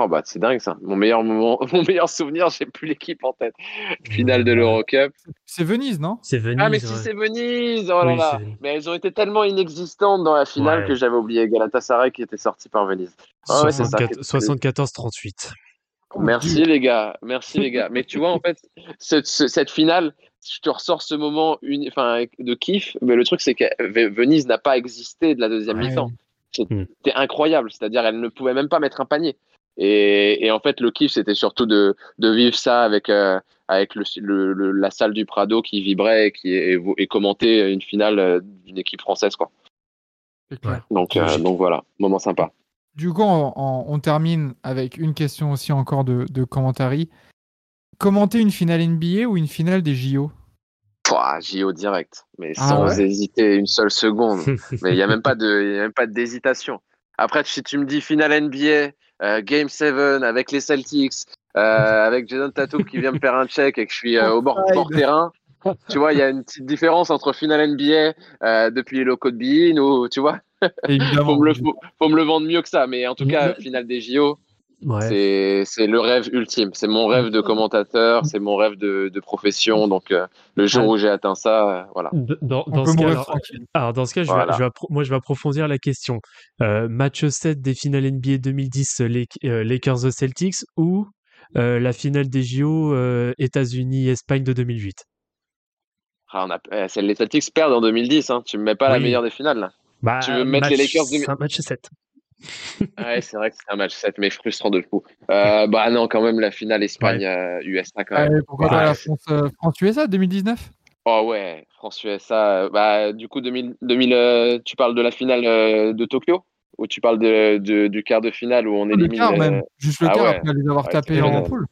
Oh bah c'est dingue ça. Mon meilleur moment, [LAUGHS] mon meilleur souvenir, j'ai plus l'équipe en tête. Finale de l'Eurocup. C'est Venise, non? C'est Venise. Ah mais si ouais. c'est Venise, oh là Oui, là. Venise. Mais elles ont été tellement inexistantes dans la finale Ouais. que j'avais oublié Galatasaray qui était sorti par Venise. Ah ouais, c'est ça. 74-38. Oh, Merci les gars, merci les gars. Mais tu vois en fait, cette, ce- cette finale, je te ressors ce moment enfin, de kiff, mais le truc, c'est que Ve- Venise n'a pas existé de la deuxième Ouais. mi-temps. C'était incroyable, c'est-à-dire elle ne pouvait même pas mettre un panier. Et, et en fait, le kiff, c'était surtout de, de vivre ça avec, euh, avec le, le- le- la salle du Prado qui vibrait et, qui, et, et commenter une finale euh, d'une équipe française. Quoi. Donc, euh, donc voilà, moment sympa. Du coup, on, on- on termine avec une question aussi encore de, de commentary. Commenter une finale NBA ou une finale des JO Pouah, JO direct, mais Ah sans ouais hésiter une seule seconde. [LAUGHS] mais il n'y a même pas d'hésitation. Après, si tu me dis finale NBA, euh, Game 7 avec les Celtics, euh, avec Jason Tatum qui vient me faire un check et que je suis euh, au bord, bord terrain, tu vois, il y a une petite différence entre finale NBA euh, depuis les locaux de Bein ou tu vois, Évidemment. [LAUGHS] faut me, le, faut, faut me le vendre mieux que ça. Mais en tout cas, finale des JO, Ouais. c'est c'est le rêve ultime. C'est mon rêve de commentateur, c'est mon rêve de, de profession. Donc, euh, le jour Ouais. où j'ai atteint ça, euh, voilà. Dans, ce cas, alors, dans ce cas, je vais- Voilà. je vais appro- moi, je vais approfondir la question. Euh, match 7 des finales NBA 2010, les, euh, Lakers the Celtics ou euh, la finale des JO euh, États-Unis-Espagne de 2008 Ah, on a, eh, c'est les Celtics perdent en 2010. Hein. Tu me mets pas la meilleure des finales. Là. bah, Tu veux mettre les Lakers de- c'est un match 7. Ouais, c'est vrai que c'est un match 7, mais frustrant de fou. Euh, bah non, quand même, la finale Espagne-USA, quand même. Allez, pourquoi Ouais. pas la France, euh, France-USA 2019 Oh ouais, France-USA. euh, Bah, du coup, 2000, 2000, euh, tu parles de la finale euh, de Tokyo? Ou tu parles de, de- du quart de finale où on Le élimine quart euh, même. Juste le ah quart ouais. après les avoir Ouais, tapés en poule.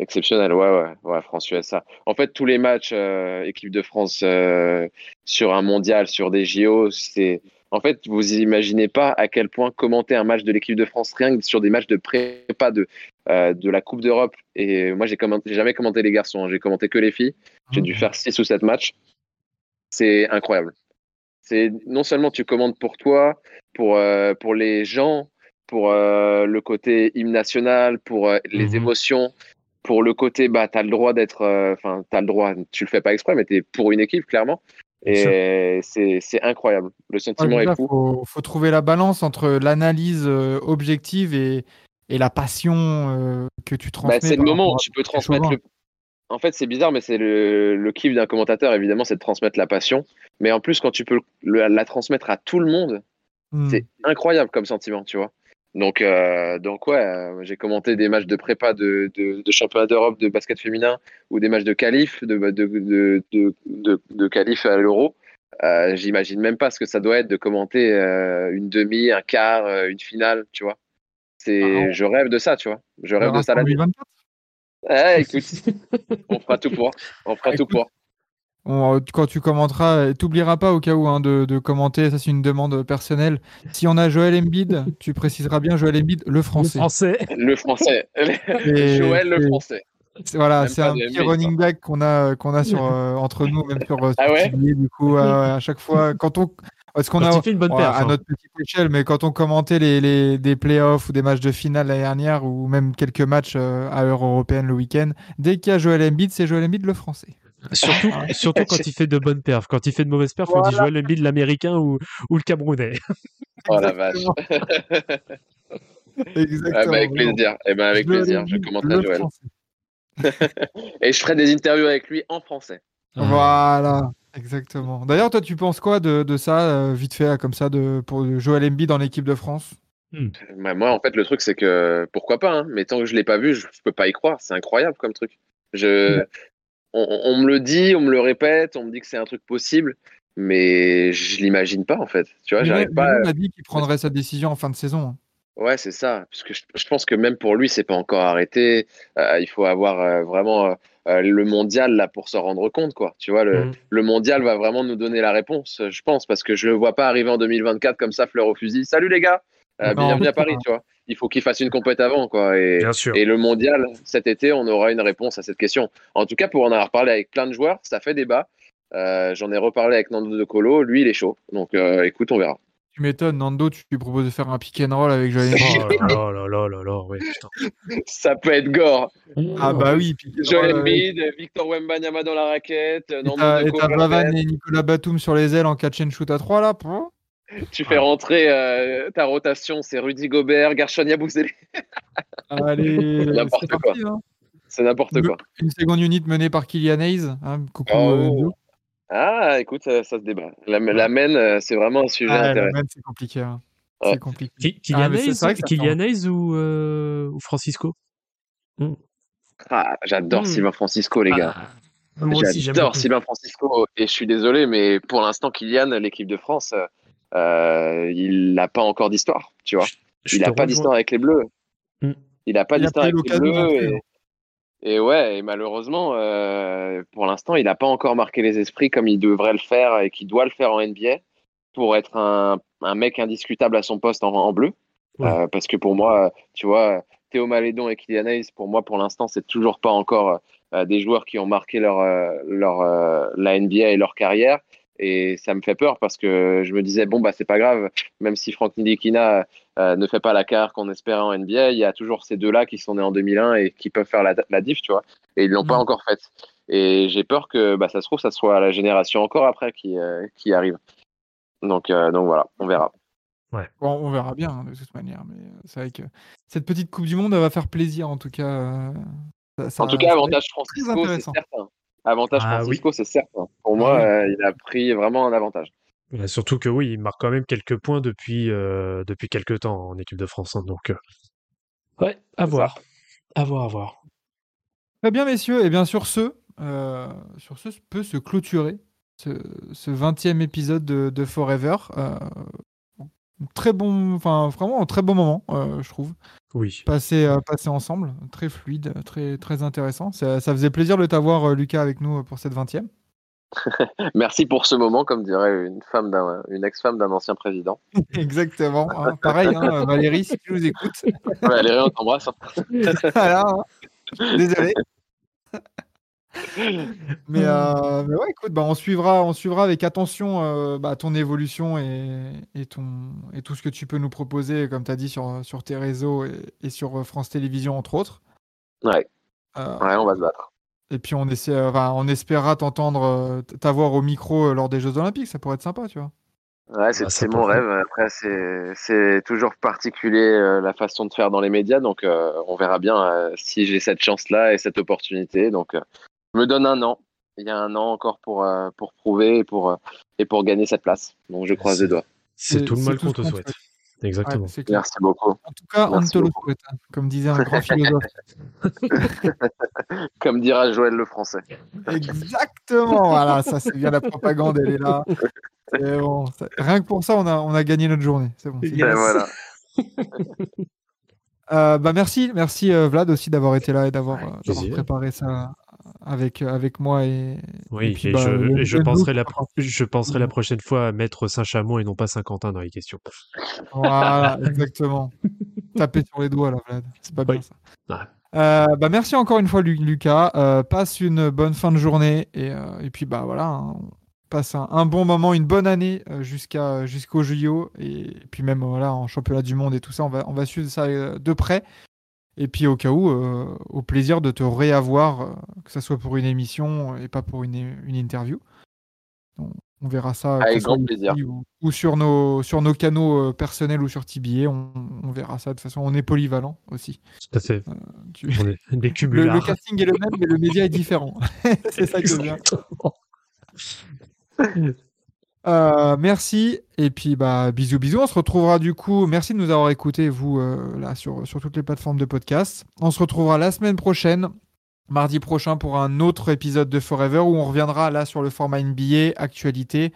Exceptionnel, ouais, ouais, ouais, France-USA. En fait, tous les matchs euh, équipe de France euh, sur un mondial, sur des JO, c'est. En fait, vous imaginez pas à quel point commenter un match de l'équipe de France rien que sur des matchs de prépa de, euh, de la Coupe d'Europe. Et moi, j'ai jamais commenté les garçons, hein, j'ai commenté que les filles. J'ai dû faire 6 ou 7 matchs. C'est incroyable. C'est non seulement tu commandes pour toi, pour, euh, pour les gens, pour euh, le côté hymne national, pour euh, les Mhm. émotions, pour le côté, bah, tu as le droit d'être. euh, Enfin, tu as le droit, tu le fais pas exprès, mais tu es pour une équipe, clairement. Et c'est incroyable. Le Ouais, sentiment est fou. faut, faut trouver la balance entre l'analyse euh, objective et, et la passion euh, que tu transmets. Bah, c'est le moment où tu peux transmettre le. En fait, c'est bizarre, mais c'est le, le kiff d'un commentateur, évidemment, c'est de transmettre la passion. Mais en plus, quand tu peux le- la transmettre à tout le monde, Hmm. c'est incroyable comme sentiment, tu vois. Donc, euh, donc ouais, euh, j'ai commenté des matchs de prépa de, de, de championnat d'Europe de basket féminin ou des matchs de qualif, de, de, de, qualif à l'Euro. Euh, J'imagine même pas ce que ça doit être de commenter euh, une demi, un quart, une finale, tu vois. C'est, Ah, je rêve de ça, tu vois. Je rêve de ça la vie. 2024. Eh, [LAUGHS] écoute, on fera tout pour. On fera tout pour. On- quand tu commenteras, tu n'oublieras pas au cas où hein, de, de commenter, ça c'est une demande personnelle. Si on a Joël Embiid, [LAUGHS] tu préciseras bien Joël Embiid, le Le français. français. Le français. [LAUGHS] Et- Joël, le et- français. Voilà, c'est un petit running back qu'on a, qu'on a sur, [LAUGHS] euh, entre nous, même sur, euh, Ah sur ouais du coup, euh, à chaque fois, quand on, parce qu'on Quand a, une bonne bon, perf, à hein. notre petite échelle, mais quand on commentait les, les, des playoffs ou des matchs de finale l'année dernière, ou même quelques matchs euh, à l'heure européenne le week-end, dès qu'il y a Joël Embiid, c'est Joël Embiid le français. Surtout, surtout quand [LAUGHS] il fait de bonnes perfs. Quand il fait de mauvaises perfs, on dit Joel Embiid l'américain ou, ou le camerounais. [LAUGHS] Oh la vache. Exactement. [LAUGHS] Ah bah, avec plaisir. Eh ben, avec Joël plaisir. Je commenterai Joël. Et je ferai des interviews avec lui en français. Voilà, exactement. D'ailleurs, toi, tu penses quoi de, de ça, euh, vite fait, comme ça, de, pour Joël Embiid dans l'équipe de France? Bah, moi, en fait, le truc, c'est que pourquoi pas, hein, mais tant que je l'ai pas vu, je, je peux pas y croire. C'est incroyable comme truc. Je, on, on me le dit, on me le répète, on me dit que c'est un truc possible, mais je l'imagine pas, en fait. Tu vois, j'arrive pas. on a dit qu'il prendrait sa décision en fin de saison. hein. Ouais, c'est ça. Parce que je, je pense que même pour lui, c'est pas encore arrêté. Euh, il faut avoir euh, vraiment euh, le mondial là pour se rendre compte, quoi. Tu vois, le, Mm. le mondial va vraiment nous donner la réponse, je pense, parce que je le vois pas arriver en 2024 comme ça, fleur au fusil. Salut les gars, Euh, bienvenue à Paris, tu vois. Il faut qu'il fasse une compète avant, quoi. Et, Bien sûr. et le mondial, cet été, on aura une réponse à cette question. En tout cas, pour en avoir parlé avec plein de joueurs, ça fait débat. Euh, J'en ai reparlé avec Nando De Colo, lui, il est chaud. Donc, euh, écoute, on verra. Tu m'étonnes, Nando, tu lui proposes de faire un pick and roll avec Joël Embiid. Oh là là là là là, ouais, putain. [LAUGHS] Ça peut être gore. ah bah oui, pick and Joel roll, euh, Embiid, Victor Wembanyama dans la raquette, et Nando t'as et Nicolas Batum sur les ailes en catch and shoot à 3 là. pff. Tu fais rentrer euh, ta rotation, c'est Rudy Gobert, Gershon Yabusele. Allez, [LAUGHS] N'importe c'est parti, hein. c'est n'importe Le- quoi. Une seconde unit menée par Kylian Hayes. hein, coucou. Oh. euh. Ah, écoute, ça, ça se débat. La, la mène, euh, c'est vraiment un sujet Ah, la intéressant. mène, c'est compliqué. hein. Ouais. C'est compliqué. Kylian Ah, Hayes, vrai Kylian ou, euh, ou Francisco? Hmm. Ah, j'adore Hmm. Sylvain Francisco, les gars. Ah, moi aussi, j'aime J'adore. Sylvain Francisco et je suis désolé, mais pour l'instant, Kylian, l'équipe de France, euh, il n'a pas encore d'histoire, tu vois. Je il n'a pas d'histoire avec les Bleus. Hmm. Il n'a pas d'histoire avec les Bleus. Et, et ouais, et malheureusement, euh, pour l'instant, il n'a pas encore marqué les esprits comme il devrait le faire et qu'il doit le faire en NBA pour être un, un mec indiscutable à son poste en, en bleu. Ouais. Euh, parce que pour moi, tu vois, Théo Malédon et Kylian Hayes, pour moi, pour l'instant, c'est toujours pas encore des joueurs qui ont marqué leur, leur, la NBA et leur carrière. Et ça me fait peur parce que je me disais, bon, bah, c'est pas grave, même si Frank Ntilikina euh, ne fait pas la carrière qu'on espérait en NBA, il y a toujours ces deux-là qui sont nés en 2001 et qui peuvent faire la, la diff, tu vois. Et ils l'ont pas Mm. encore faite. Et j'ai peur que bah, ça se trouve, ça soit la génération encore après qui, euh, qui arrive. Donc, euh, donc voilà, on verra. Bon, on verra bien hein, de toute manière. Mais c'est vrai que cette petite Coupe du Monde, elle va faire plaisir en tout cas. euh, ça- ça- en tout cas, avantage Francisco, c'est intéressant. certain. Avantage Ah Francisco, c'est certain. Pour Ah moi, oui. euh, il a pris vraiment un avantage. Ouais, surtout que oui, il marque quand même quelques points depuis, euh, depuis quelques temps en équipe de France. hein, donc, euh, ouais, à voir. À voir, à voir. Très bien, messieurs. Et bien sur ce, euh, sur ce peut se clôturer ce, ce 20e épisode de, de Forever. Très bon, enfin vraiment un très bon moment, euh, je trouve. Oui. Passé, euh, passé ensemble, très fluide, très, très intéressant. Ça, ça faisait plaisir de t'avoir, euh, Lucas, avec nous pour cette 20e. [LAUGHS] Merci pour ce moment, comme dirait une femme d'un, une ex-femme d'un ancien président. [LAUGHS] Exactement. hein. Pareil, hein, [LAUGHS] Valérie, si tu nous écoutes. Valérie, on t'embrasse. hein. voilà. hein. Désolé. Mais, euh, mais ouais, écoute, bah, on, suivra, on suivra avec attention euh, bah, ton évolution et, et, ton, et tout ce que tu peux nous proposer, comme tu as dit, sur, sur tes réseaux et, et sur euh, France Télévisions, entre autres. Ouais. Euh, Ouais, on va se battre. et puis on, essaie, enfin, on espérera t'entendre, euh, t'avoir au micro euh, lors des Jeux Olympiques. Ça pourrait être sympa, tu vois. Ouais, c'est peut mon rêve. Après, c'est c'est toujours particulier euh, la façon de faire dans les médias. Donc, euh, on verra bien euh, si j'ai cette chance-là et cette opportunité. Donc, euh, je me donne un an. Il y a un an encore pour, euh, pour prouver et pour, euh, et pour gagner cette place. Donc, je croise les doigts. C'est tout le mal qu'on te souhaite. souhaite. Exactement. Ouais. Merci beaucoup. En tout cas, on Merci te le souhaite, hein, comme disait un grand philosophe. [LAUGHS] Comme dira Joël le Français. Exactement, voilà, ça c'est bien la propagande, elle est là. C'est bon, ça- Rien que pour ça, on a, on a gagné notre journée. C'est bon. Yes. Et voilà. Euh, bah merci, merci euh, Vlad aussi d'avoir été là et d'avoir euh, préparé ça avec, euh, avec moi et, Oui, et bah, je, et je, penserai la, je penserai la prochaine fois à mettre Saint-Chamond et non pas Saint-Quentin dans les questions. Voilà, [LAUGHS] exactement. Taper sur les doigts là, Vlad. C'est pas bien Oui. ça. Ouais. Euh, bah merci encore une fois Lu- Lucas. Euh, passe une bonne fin de journée et, euh, et puis bah voilà, hein, passe un, un bon moment, une bonne année jusqu'à jusqu'au JO et, puis même voilà en championnat du monde et tout ça, on va on va suivre ça de près. Et puis au cas où, euh, au plaisir de te réavoir, euh, que ce soit pour une émission et pas pour une, une interview. On, on verra ça que Avec grand plaisir. Ou, ou sur nos sur nos canaux euh, personnels ou sur TBA, on, on verra ça de toute façon. On est polyvalent aussi. Tout à fait. Tu- On est des [LAUGHS] le, le casting est le même, mais le média est différent. [LAUGHS] c'est ça qui est bien. Euh, merci et puis bah bisous bisous. On se retrouvera du coup. Merci de nous avoir écoutés vous euh, là sur sur toutes les plateformes de podcast. On se retrouvera la semaine prochaine, mardi prochain pour un autre épisode de Forever où on reviendra là sur le format NBA actualité.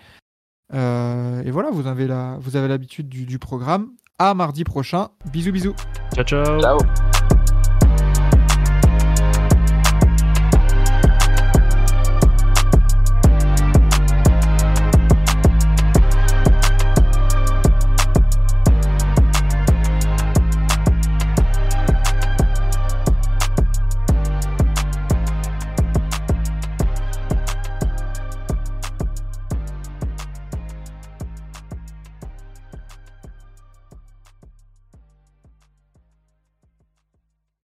Euh, et voilà, vous avez la vous avez l'habitude du, du programme. À mardi prochain. Bisous bisous. Ciao, ciao. Ciao.